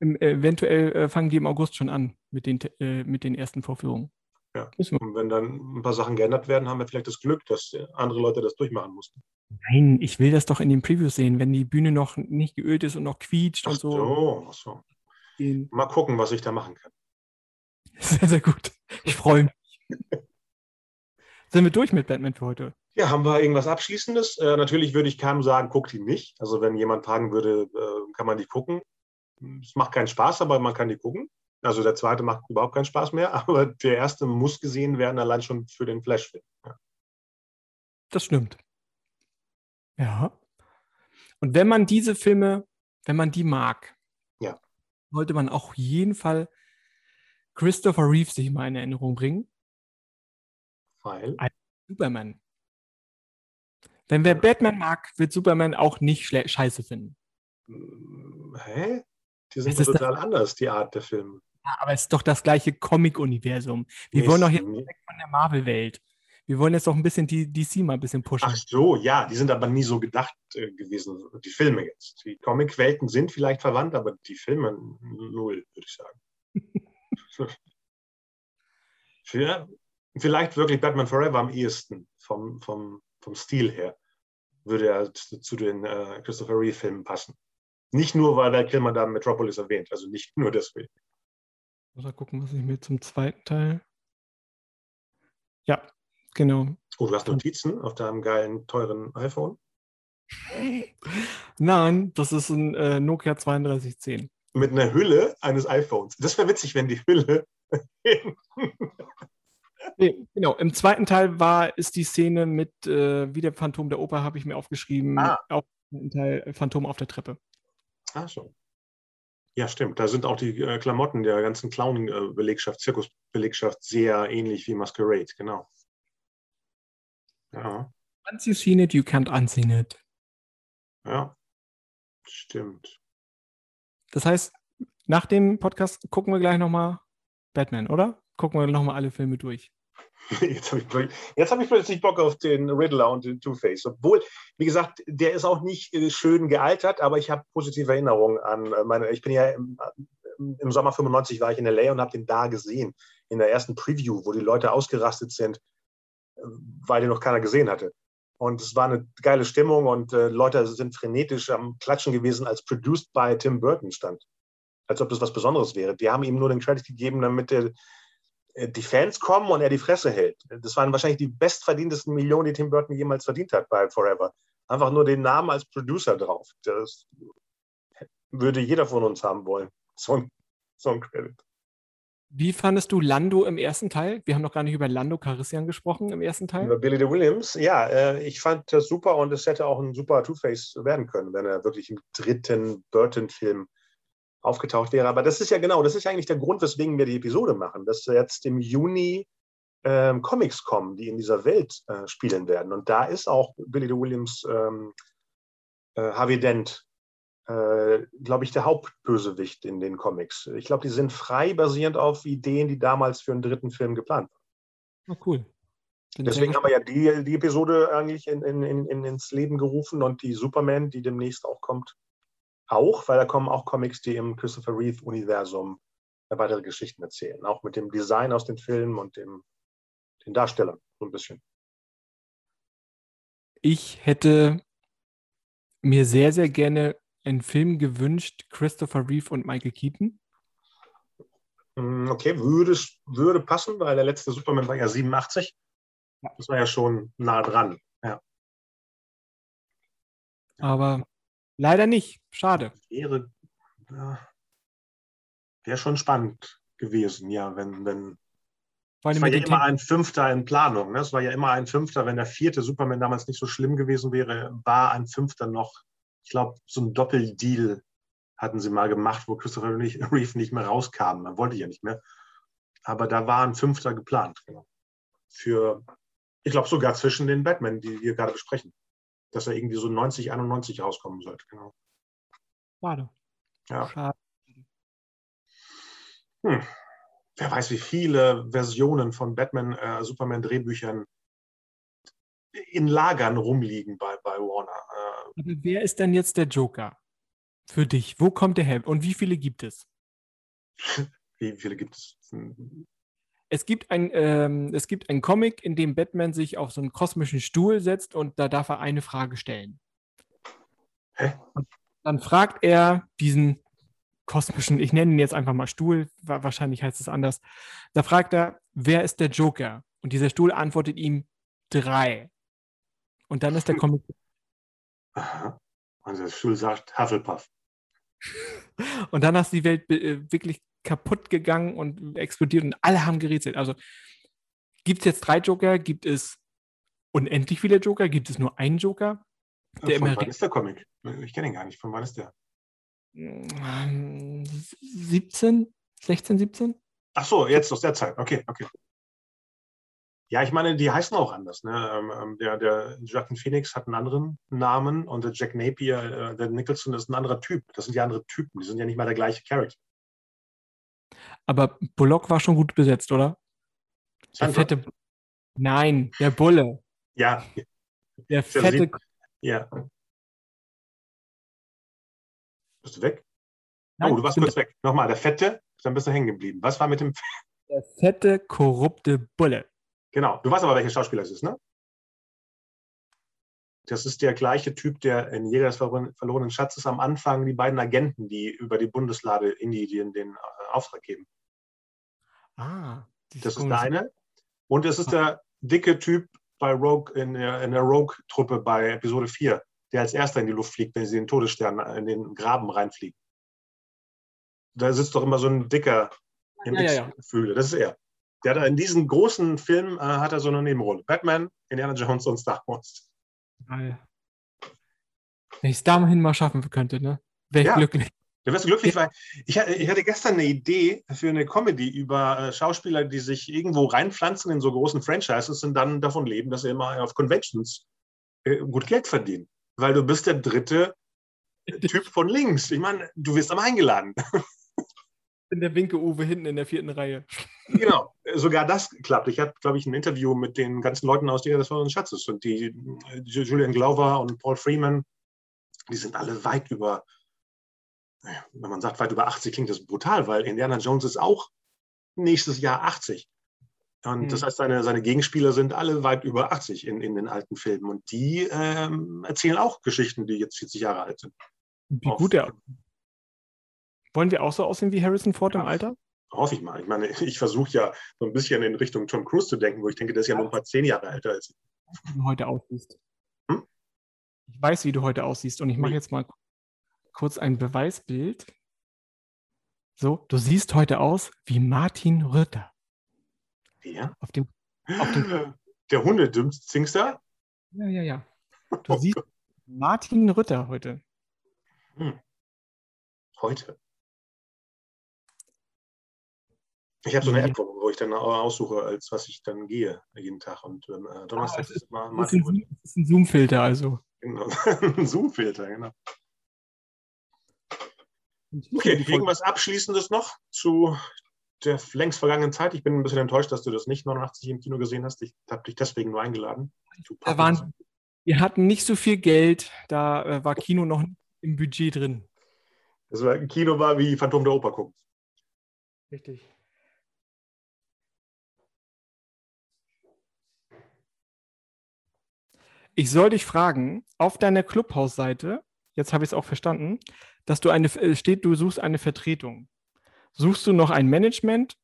eventuell äh, fangen die im August schon an mit den, äh, mit den ersten Vorführungen. Ja. Und wenn dann ein paar Sachen geändert werden, haben wir vielleicht das Glück, dass andere Leute das durchmachen mussten. Nein, ich will das doch in den Previews sehen, wenn die Bühne noch nicht geölt ist und noch quietscht ach und so. So, ach so. Mal gucken, was ich da machen kann. Sehr, sehr gut. Ich freue mich. Sind wir durch mit Batman für heute? Ja, haben wir irgendwas Abschließendes? Äh, natürlich würde ich keinem sagen, guckt ihn nicht. Also wenn jemand fragen würde, äh, kann man die gucken. Es macht keinen Spaß, aber man kann die gucken. Also der zweite macht überhaupt keinen Spaß mehr, aber der erste muss gesehen werden, allein schon für den Flashfilm. Ja. Das stimmt. Ja. Und wenn man diese Filme, wenn man die mag, ja. sollte man auch jeden Fall Christopher Reeve sich mal in Erinnerung bringen. Weil? Ein Superman. Wenn wer Batman mag, wird Superman auch nicht scheiße finden. Hm, hä? Die sind total anders, die Art der Filme. Ja, aber es ist doch das gleiche Comic-Universum. Wir nee, wollen doch jetzt weg von der Marvel-Welt. Wir wollen jetzt auch ein bisschen die DC mal ein bisschen pushen. Ach so, ja, die sind aber nie so gedacht äh, gewesen, die Filme jetzt. Die Comic-Welten sind vielleicht verwandt, aber die Filme null, würde ich sagen. Für, vielleicht wirklich Batman Forever am ehesten vom, vom, vom Stil her würde er zu den äh, Christopher Reeve-Filmen passen. Nicht nur, weil der Kilmer da Metropolis erwähnt, also nicht nur deswegen. Mal gucken, was ich mir zum zweiten Teil. Ja, genau. Oh, du hast Notizen auf deinem geilen, teuren iPhone? Nein, das ist ein äh, Nokia 3210. Mit einer Hülle eines iPhones. Das wäre witzig, wenn die Hülle. nee, genau. Im zweiten Teil war, ist die Szene mit äh, wie der Phantom der Oper, habe ich mir aufgeschrieben. Ah. Auch ein Teil äh, Phantom auf der Treppe. Ah, schon. Ja, stimmt. Da sind auch die äh, Klamotten der ganzen Clown-Belegschaft, Zirkusbelegschaft sehr ähnlich wie Masquerade, genau. Ja. Once you've seen it, you can't unseen it. Ja, stimmt. Das heißt, nach dem Podcast gucken wir gleich nochmal Batman, oder? Gucken wir nochmal alle Filme durch. Jetzt habe ich, hab ich, plötzlich Bock auf den Riddler und den Two-Face. Obwohl, wie gesagt, der ist auch nicht äh, schön gealtert, aber ich habe positive Erinnerungen an äh, meine. Ich bin ja im, im Sommer 95 war ich in LA und habe den da gesehen, in der ersten Preview, wo die Leute ausgerastet sind, äh, weil den noch keiner gesehen hatte. Und es war eine geile Stimmung und äh, Leute sind frenetisch am Klatschen gewesen, als produced by Tim Burton stand. Als ob das was Besonderes wäre. Die haben ihm nur den Credit gegeben, damit er äh, die Fans kommen und er die Fresse hält. Das waren wahrscheinlich die bestverdientesten Millionen, die Tim Burton jemals verdient hat bei Forever. Einfach nur den Namen als Producer drauf. Das würde jeder von uns haben wollen. So ein, so ein Credit. Wie fandest du Lando im ersten Teil? Wir haben noch gar nicht über Lando Carissian gesprochen im ersten Teil. Über Billy de Williams. Ja, äh, ich fand das super und es hätte auch ein super Two-Face werden können, wenn er wirklich im dritten Burton-Film aufgetaucht wäre. Aber das ist ja genau, das ist ja eigentlich der Grund, weswegen wir die Episode machen, dass jetzt im Juni ähm, Comics kommen, die in dieser Welt äh, spielen werden. Und da ist auch Billy Williams ähm, äh, Harvey Dent, äh, glaube ich, der Hauptbösewicht in den Comics. Ich glaube, die sind frei basierend auf Ideen, die damals für einen dritten Film geplant waren. Oh, cool. Deswegen haben wir ja die, die Episode eigentlich in, in, in, ins Leben gerufen und die Superman, die demnächst auch kommt, auch, weil da kommen auch Comics, die im Christopher Reeve-Universum weitere Geschichten erzählen. Auch mit dem Design aus den Filmen und dem, den Darstellern so ein bisschen. Ich hätte mir sehr, sehr gerne einen Film gewünscht, Christopher Reeve und Michael Keaton. Mm, okay, würde, würde passen, weil der letzte Superman war ja 87. Das war ja schon nah dran. Ja. Aber Leider nicht. Schade. Wäre, ja, wäre schon spannend gewesen, ja, wenn, wenn. Es war ja immer ein Fünfter in Planung. Ne? Es war ja immer ein Fünfter, wenn der vierte Superman damals nicht so schlimm gewesen wäre, war ein Fünfter noch. Ich glaube, so ein Doppeldeal hatten sie mal gemacht, wo Christopher Reeve nicht mehr rauskam. Man wollte ja nicht mehr. Aber da war ein Fünfter geplant. Genau. Für, ich glaube, sogar zwischen den Batman, die wir gerade besprechen dass er irgendwie so 90, 91 rauskommen sollte. Genau. Schade. Ja. Schade. hm, wer weiß, wie viele Versionen von Batman, äh, Superman-Drehbüchern in Lagern rumliegen bei, bei Warner. Äh, Aber wer ist denn jetzt der Joker für dich? Wo kommt der her und wie viele gibt es? wie viele gibt es? Es gibt, ein, ähm, es gibt ein Comic, in dem Batman sich auf so einen kosmischen Stuhl setzt und da darf er eine Frage stellen. Hä? Und dann fragt er diesen kosmischen, ich nenne ihn jetzt einfach mal Stuhl, wahrscheinlich heißt es anders. Da fragt er, wer ist der Joker? Und dieser Stuhl antwortet ihm drei. Und dann ist der Comic. Aha. Und der Stuhl sagt Hufflepuff. und dann ist die Welt äh, wirklich kaputt gegangen und explodiert und alle haben gerätselt. Also gibt es jetzt drei Joker? Gibt es unendlich viele Joker? Gibt es nur einen Joker? Der Von wann ist der Comic? Ich kenne ihn gar nicht. Von wann ist der? 17? 16, 17? Ach so, jetzt aus der Zeit. Okay, okay. Ja, ich meine, die heißen auch anders. Ne? Ähm, ähm, der, der Joaquin Phoenix hat einen anderen Namen und der Jack Napier, äh, der Nicholson ist ein anderer Typ. Das sind ja andere Typen. Die sind ja nicht mal der gleiche Charakter. Aber Bullock war schon gut besetzt, oder? Der fette. Nein, der Bulle. Ja. Der fette. Ja. Bist du weg? Nein, oh, du warst kurz weg. Nochmal, der fette, dann bist du hängen geblieben. Was war mit dem. Der fette, korrupte Bulle. Genau. Du weißt aber, welcher Schauspieler es ist, ne? Das ist der gleiche Typ, der in Jäger des verlorenen Schatzes am Anfang die beiden Agenten, die über die Bundeslade in die, den, den äh, Auftrag geben. Ah. Das ist der eine. Und es ist der dicke Typ bei Rogue in der, in der Rogue-Truppe bei Episode 4, der als erster in die Luft fliegt, wenn sie den Todesstern in den Graben reinfliegen. Da sitzt doch immer so ein dicker im ja, ja, ja. Das ist er. Der hat in diesem großen Film äh, hat er so eine Nebenrolle. Batman, Indiana Jones und Star Wars. Geil. Wenn ich es da mal schaffen könnte, ne? Wäre ich ja. glücklich. Du wirst glücklich, weil ich, ich, hatte gestern eine Idee für eine Comedy über äh, Schauspieler, die sich irgendwo reinpflanzen in so großen Franchises und dann davon leben, dass sie immer auf Conventions äh, gut Geld verdienen. Weil du bist der dritte Typ von links. Ich meine, du wirst aber eingeladen. In der Winke-Uwe hinten in der vierten Reihe. Genau, sogar das klappt. Ich habe, glaube ich, ein Interview mit den ganzen Leuten aus der des Schatzes und die äh, Julian Glover und Paul Freeman, die sind alle weit über, wenn man sagt weit über 80, klingt das brutal, weil Indiana Jones ist auch nächstes Jahr 80. Und mhm. das heißt, seine, seine Gegenspieler sind alle weit über 80 in, in den alten Filmen. Und die ähm, erzählen auch Geschichten, die jetzt 40 Jahre alt sind. Wie gut er wollen wir auch so aussehen wie Harrison Ford im Alter? Hoffe ich mal. Ich meine, ich versuche ja so ein bisschen in Richtung Tom Cruise zu denken, wo ich denke, der ist ja noch mal zehn Jahre älter als ich. Wie du heute aussiehst. Hm? Ich weiß, wie du heute aussiehst und ich mache jetzt mal kurz ein Beweisbild. So, du siehst heute aus wie Martin Rütter. Wer? Auf dem, auf dem Der Hundedümpfzingster? Ja, ja, ja. Du siehst Martin Rütter heute. Hm. Heute? Ich habe so eine App, wo ich dann aussuche, als was ich dann gehe jeden Tag. Und ähm, äh, Donnerstag ah, ist, immer Martin. Das ist ein Zoom-Filter, also. Genau, ein Zoom-Filter, genau. Okay, irgendwas Abschließendes noch zu der längst vergangenen Zeit? Ich bin ein bisschen enttäuscht, dass du das nicht 89 im Kino gesehen hast. Ich habe dich deswegen nur eingeladen. Da waren, wir hatten nicht so viel Geld, da äh, war Kino noch im Budget drin. Das war, Kino war wie Phantom der Oper gucken. Richtig. Ich soll dich fragen, auf deiner Clubhausseite, jetzt habe ich es auch verstanden, dass du eine, äh, steht, du suchst eine Vertretung. Suchst du noch ein Management?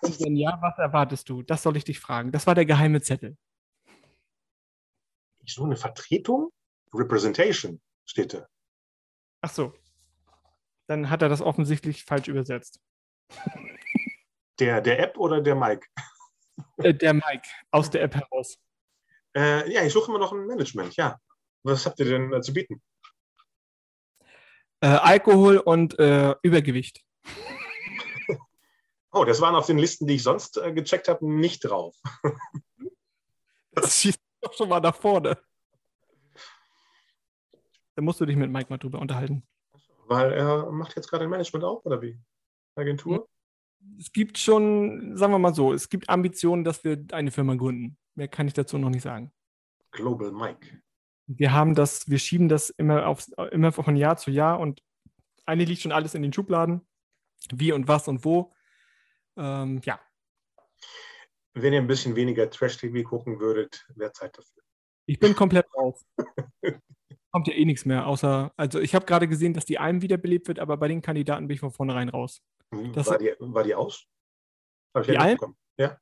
Und wenn ja, was erwartest du? Das soll ich dich fragen. Das war der geheime Zettel. Ich suche eine Vertretung? Representation steht da. Ach so. Dann hat er das offensichtlich falsch übersetzt. Der, der App oder der Mike? Äh, der Mike, aus der App heraus. Äh, ja, ich suche immer noch ein Management, ja. Was habt ihr denn äh, zu bieten? Äh, Alkohol und äh, Übergewicht. oh, das waren auf den Listen, die ich sonst äh, gecheckt habe, nicht drauf. das schießt doch schon mal nach vorne. Da musst du dich mit Mike mal drüber unterhalten. Weil er macht jetzt gerade ein Management auf, oder wie? Agentur? Es gibt schon, sagen wir mal so, es gibt Ambitionen, dass wir eine Firma gründen. Mehr kann ich dazu noch nicht sagen. Global Mike. Wir haben das, wir schieben das immer, auf, immer von Jahr zu Jahr und eigentlich liegt schon alles in den Schubladen. Wie und was und wo. Ähm, ja. Wenn ihr ein bisschen weniger Trash-TV gucken würdet, wäre Zeit dafür. Ich bin komplett raus. Kommt ja eh nichts mehr, außer, also ich habe gerade gesehen, dass die Alm wiederbelebt wird, aber bei den Kandidaten bin ich von vornherein raus. Das war, die, war die aus? Hab die Alm? Ja.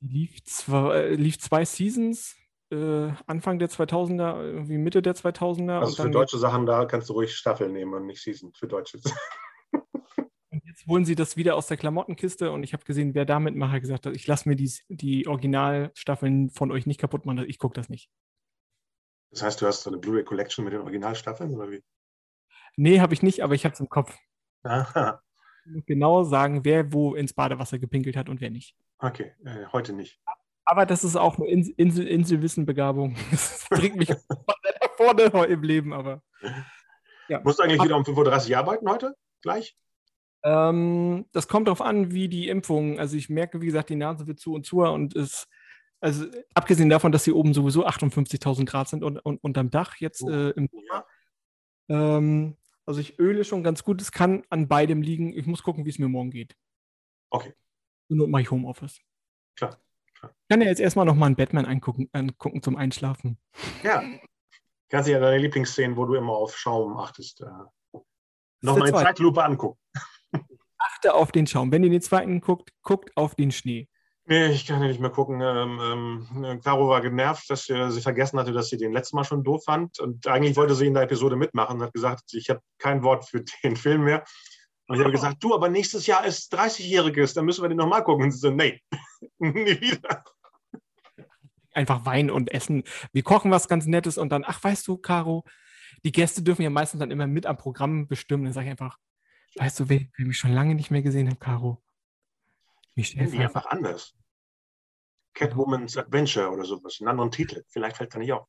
Lief, zwei, äh, lief zwei Seasons, äh, Anfang der 2000er, irgendwie Mitte der 2000er. Also für deutsche Sachen, da kannst du ruhig Staffeln nehmen und nicht Season für deutsche. Und jetzt holen sie das wieder aus der Klamottenkiste und ich habe gesehen, wer damit macht, hat gesagt, ich lasse mir die, die Originalstaffeln von euch nicht kaputt machen, ich gucke das nicht. Das heißt, du hast so eine Blu-ray Collection mit den Originalstaffeln oder wie? Nee, habe ich nicht, aber ich habe es im Kopf. Aha. Genau sagen, wer wo ins Badewasser gepinkelt hat und wer nicht. Okay, äh, heute nicht. Aber das ist auch nur Insel, Inselwissenbegabung. Das bringt mich vorne im Leben, aber. Ja. Musst du eigentlich wieder um 5.30 Uhr arbeiten heute? Gleich? Ähm, das kommt darauf an, wie die Impfung. Also ich merke, wie gesagt, die Nase wird zu und zu und es, also abgesehen davon, dass hier oben sowieso 58.000 Grad sind und, und unterm Dach jetzt oh. äh, im Sommer. Ähm, also ich öle schon ganz gut. Es kann an beidem liegen. Ich muss gucken, wie es mir morgen geht. Okay. Nur mache ich Homeoffice. Klar. klar. Ich kann ja jetzt erstmal nochmal einen Batman angucken, angucken zum Einschlafen. Ja. Kannst du ja deine Lieblingsszenen, wo du immer auf Schaum achtest, äh, nochmal in Zeitlupe angucken. Achte auf den Schaum. Wenn ihr den zweiten guckt, guckt auf den Schnee. Nee, ich kann ja nicht mehr gucken. Ähm, ähm, Caro war genervt, dass sie, sie vergessen hatte, dass sie den letzten Mal schon doof fand. Und eigentlich wollte sie in der Episode mitmachen und hat gesagt, ich habe kein Wort für den Film mehr. Und ich habe gesagt, du, aber nächstes Jahr ist 30-Jähriges, dann müssen wir den nochmal gucken. Und sie so, nee, nie wieder. Einfach Wein und Essen. Wir kochen was ganz Nettes und dann, ach, weißt du, Caro, die Gäste dürfen ja meistens dann immer mit am Programm bestimmen. Dann sage ich einfach, weißt du, wer ich schon lange nicht mehr gesehen habe, Caro? Michelle die einfach anders. Catwoman's Adventure oder sowas, einen anderen Titel. Vielleicht fällt da nicht auf.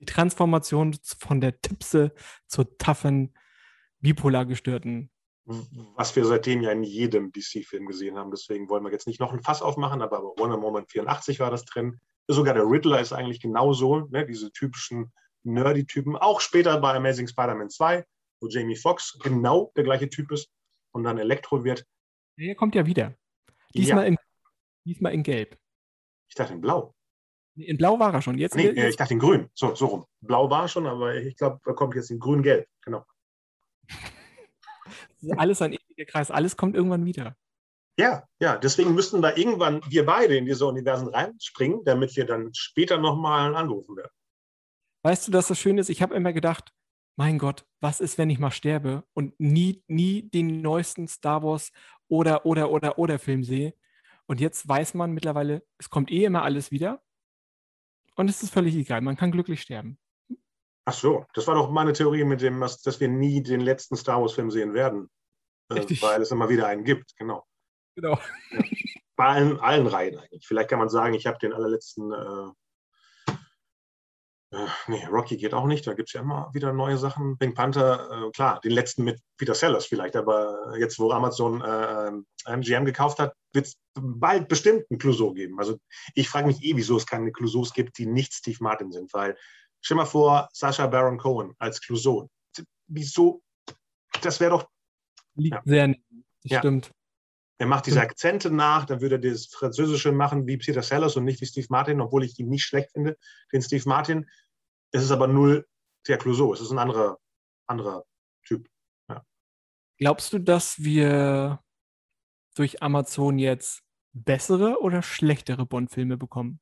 Die Transformation von der Tipse zur taffen, bipolar gestörten. Was wir seitdem ja in jedem DC-Film gesehen haben. Deswegen wollen wir jetzt nicht noch ein Fass aufmachen, aber Wonder Moment 84 war das drin. Sogar der Riddler ist eigentlich genauso, ne? diese typischen Nerdy-Typen. Auch später bei Amazing Spider-Man 2, wo Jamie Foxx genau der gleiche Typ ist und dann Elektro wird. Der kommt ja wieder. Diesmal, ja. In, diesmal in Gelb. Ich dachte in Blau. In Blau war er schon. Jetzt, nee, jetzt. ich dachte in Grün. So, so rum. Blau war er schon, aber ich glaube, er kommt jetzt in Grün-Gelb. Genau. alles ein ewiger Kreis. Alles kommt irgendwann wieder. Ja, ja. Deswegen müssten wir irgendwann wir beide in diese Universen reinspringen, damit wir dann später nochmal angerufen werden. Weißt du, dass das schön ist? Ich habe immer gedacht, mein Gott, was ist, wenn ich mal sterbe und nie, nie den neuesten Star Wars oder, oder, oder, oder Film sehe. Und jetzt weiß man mittlerweile, es kommt eh immer alles wieder. Und es ist völlig egal, man kann glücklich sterben. Ach so, das war doch meine Theorie mit dem, dass wir nie den letzten Star Wars-Film sehen werden. Äh, weil es immer wieder einen gibt, genau. Genau. Ja. Bei allen, allen Reihen eigentlich. Vielleicht kann man sagen, ich habe den allerletzten äh, äh, nee, Rocky geht auch nicht, da gibt es ja immer wieder neue Sachen. Pink Panther, äh, klar, den letzten mit Peter Sellers vielleicht, aber jetzt, wo Amazon äh, MGM gekauft hat, wird es bald bestimmt ein Clouseau geben. Also ich frage mich eh, wieso es keine Clouseaus gibt, die nicht Steve Martin sind, weil stell mal vor, Sascha Baron Cohen als Clouseau. Wieso? Das wäre doch. Liegt ja. sehr, ja. stimmt. Er macht diese Akzente nach, dann würde er das Französische machen wie Peter Sellers und nicht wie Steve Martin, obwohl ich ihn nicht schlecht finde, den Steve Martin. Es ist aber null der Clouseau, es ist ein anderer, anderer Typ. Ja. Glaubst du, dass wir durch Amazon jetzt bessere oder schlechtere Bond-Filme bekommen?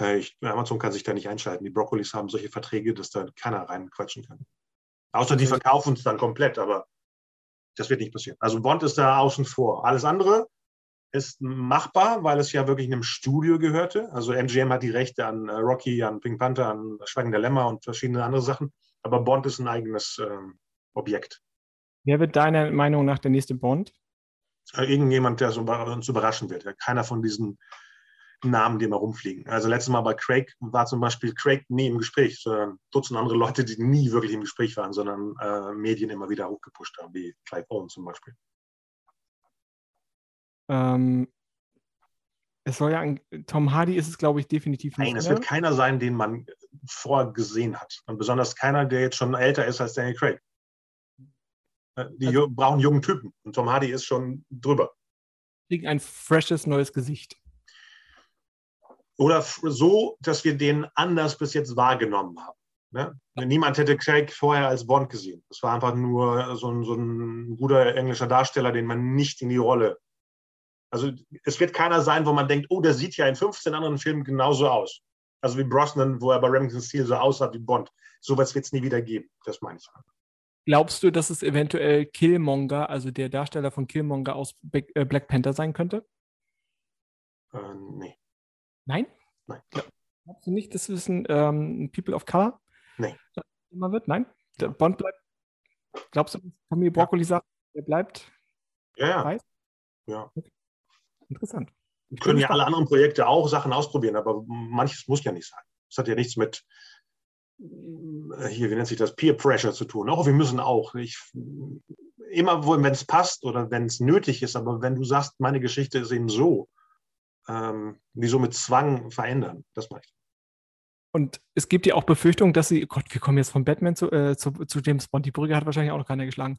Äh, ich, Amazon kann sich da nicht einschalten. Die Brokkolis haben solche Verträge, dass da keiner reinquatschen kann. Außer die verkaufen es dann komplett, aber das wird nicht passieren. Also Bond ist da außen vor. Alles andere ist machbar, weil es ja wirklich einem Studio gehörte. Also MGM hat die Rechte an äh, Rocky, an Pink Panther, an Schweigen der Lämmer und verschiedene andere Sachen. Aber Bond ist ein eigenes ähm, Objekt. Wer wird deiner Meinung nach der nächste Bond? Äh, irgendjemand, der uns überraschen wird. Keiner von diesen Namen, die immer rumfliegen. Also letztes Mal bei Craig war zum Beispiel Craig nie im Gespräch, sondern Dutzend andere Leute, die nie wirklich im Gespräch waren, sondern äh, Medien immer wieder hochgepusht haben, wie Clive Owen zum Beispiel. Ähm, es soll ja ein, Tom Hardy ist es, glaube ich, definitiv nicht. Nein, es wird keiner sein, den man vorher gesehen hat. Und besonders keiner, der jetzt schon älter ist als Daniel Craig. Äh, die also, brauchen jungen Typen. Und Tom Hardy ist schon drüber. Kriegen ein freshes neues Gesicht. Oder so, dass wir den anders bis jetzt wahrgenommen haben. Ne? Niemand hätte Craig vorher als Bond gesehen. Das war einfach nur so ein, so ein guter englischer Darsteller, den man nicht in die Rolle. Also es wird keiner sein, wo man denkt, oh, der sieht ja in 15 anderen Filmen genauso aus. Also wie Brosnan, wo er bei Remington Steel so aussah wie Bond. Sowas wird es nie wieder geben. Das meine ich. Glaubst du, dass es eventuell Killmonger, also der Darsteller von Killmonger aus äh, Black Panther sein könnte? Äh, nee. Nein? Nein. Glaubst du nicht, dass es ein ähm, People of Color nee. immer wird? Nein? Der Bond bleibt. Glaubst du, dass Tommy Broccoli ja. sagt, er bleibt? Ja, ja. Weiß? Ja. Okay. Interessant. Wir können ja alle anderen Projekte auch Sachen ausprobieren, aber manches muss ja nicht sein. Das hat ja nichts mit, äh, hier, wie nennt sich das, Peer Pressure zu tun. Auch wir müssen auch. Ich, immer, wenn es passt oder wenn es nötig ist, aber wenn du sagst, meine Geschichte ist eben so, ähm, wieso mit Zwang verändern? Das mache ich. Und es gibt ja auch Befürchtungen, dass sie, Gott, wir kommen jetzt von Batman zu, äh, zu, zu, James Bond. Die Brücke hat wahrscheinlich auch noch keiner geschlagen.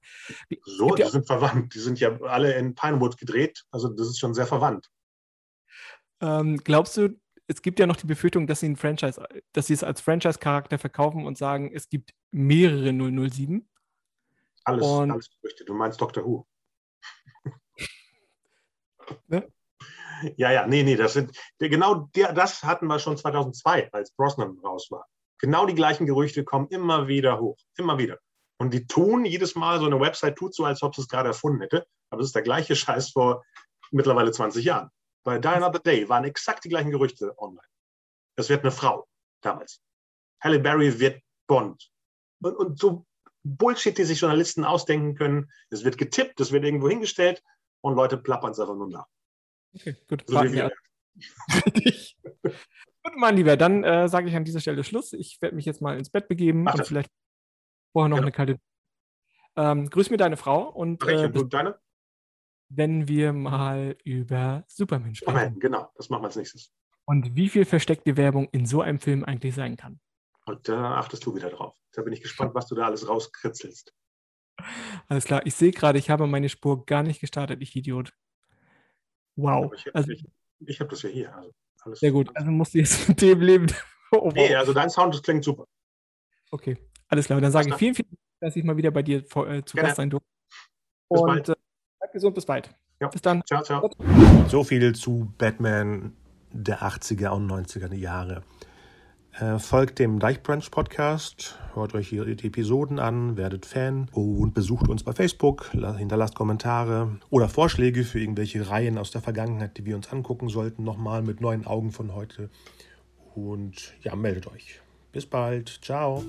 So, die ja sind verwandt. Die sind ja alle in Pinewood gedreht. Also das ist schon sehr verwandt. Ähm, glaubst du, es gibt ja noch die Befürchtung, dass sie ein Franchise, dass sie es als Franchise-Charakter verkaufen und sagen, es gibt mehrere 007? Alles, und, alles Gerüchte. Du meinst Doctor Who. ne? Ja, ja, nee, nee, das sind, genau der, das hatten wir schon 2002, als Brosnan raus war. Genau die gleichen Gerüchte kommen immer wieder hoch, immer wieder. Und die tun jedes Mal, so eine Website tut so, als ob es es gerade erfunden hätte, aber es ist der gleiche Scheiß vor mittlerweile 20 Jahren. Bei Die Another Day waren exakt die gleichen Gerüchte online. Es wird eine Frau, damals. Halle Berry wird Bond. Und, und so Bullshit, die sich Journalisten ausdenken können. Es wird getippt, es wird irgendwo hingestellt und Leute plappern es einfach nur nach. Okay, gut. So wir. gut, mein Lieber, dann äh, sage ich an dieser Stelle Schluss. Ich werde mich jetzt mal ins Bett begeben Ach, und vielleicht vorher noch genau. eine kalte. Ähm, grüß mir deine Frau und äh, deine? wenn wir mal über Superman sprechen. Superman, genau, das machen wir als nächstes. Und wie viel versteckte Werbung in so einem Film eigentlich sein kann. Und da achtest du wieder drauf. Da bin ich gespannt, was du da alles rauskritzelst. Alles klar, ich sehe gerade, ich habe meine Spur gar nicht gestartet, ich Idiot. Wow. Ich, also, ich, ich habe das ja hier. Also alles sehr gut. Also musst du jetzt mit dem leben. oh, wow. Nee, also dein Sound, das klingt super. Okay, alles klar. Dann sage ich vielen, vielen Dank, dass ich mal wieder bei dir vor, äh, zu Gast sein durfte. Und äh, bleib gesund, bis bald. Ja. Bis dann. Ciao, ciao. So viel zu Batman der 80er und 90er Jahre. Äh, folgt dem Deichbrunch Podcast, hört euch hier die Episoden an, werdet Fan und besucht uns bei Facebook, hinterlasst Kommentare oder Vorschläge für irgendwelche Reihen aus der Vergangenheit, die wir uns angucken sollten, nochmal mit neuen Augen von heute. Und ja, meldet euch. Bis bald. Ciao.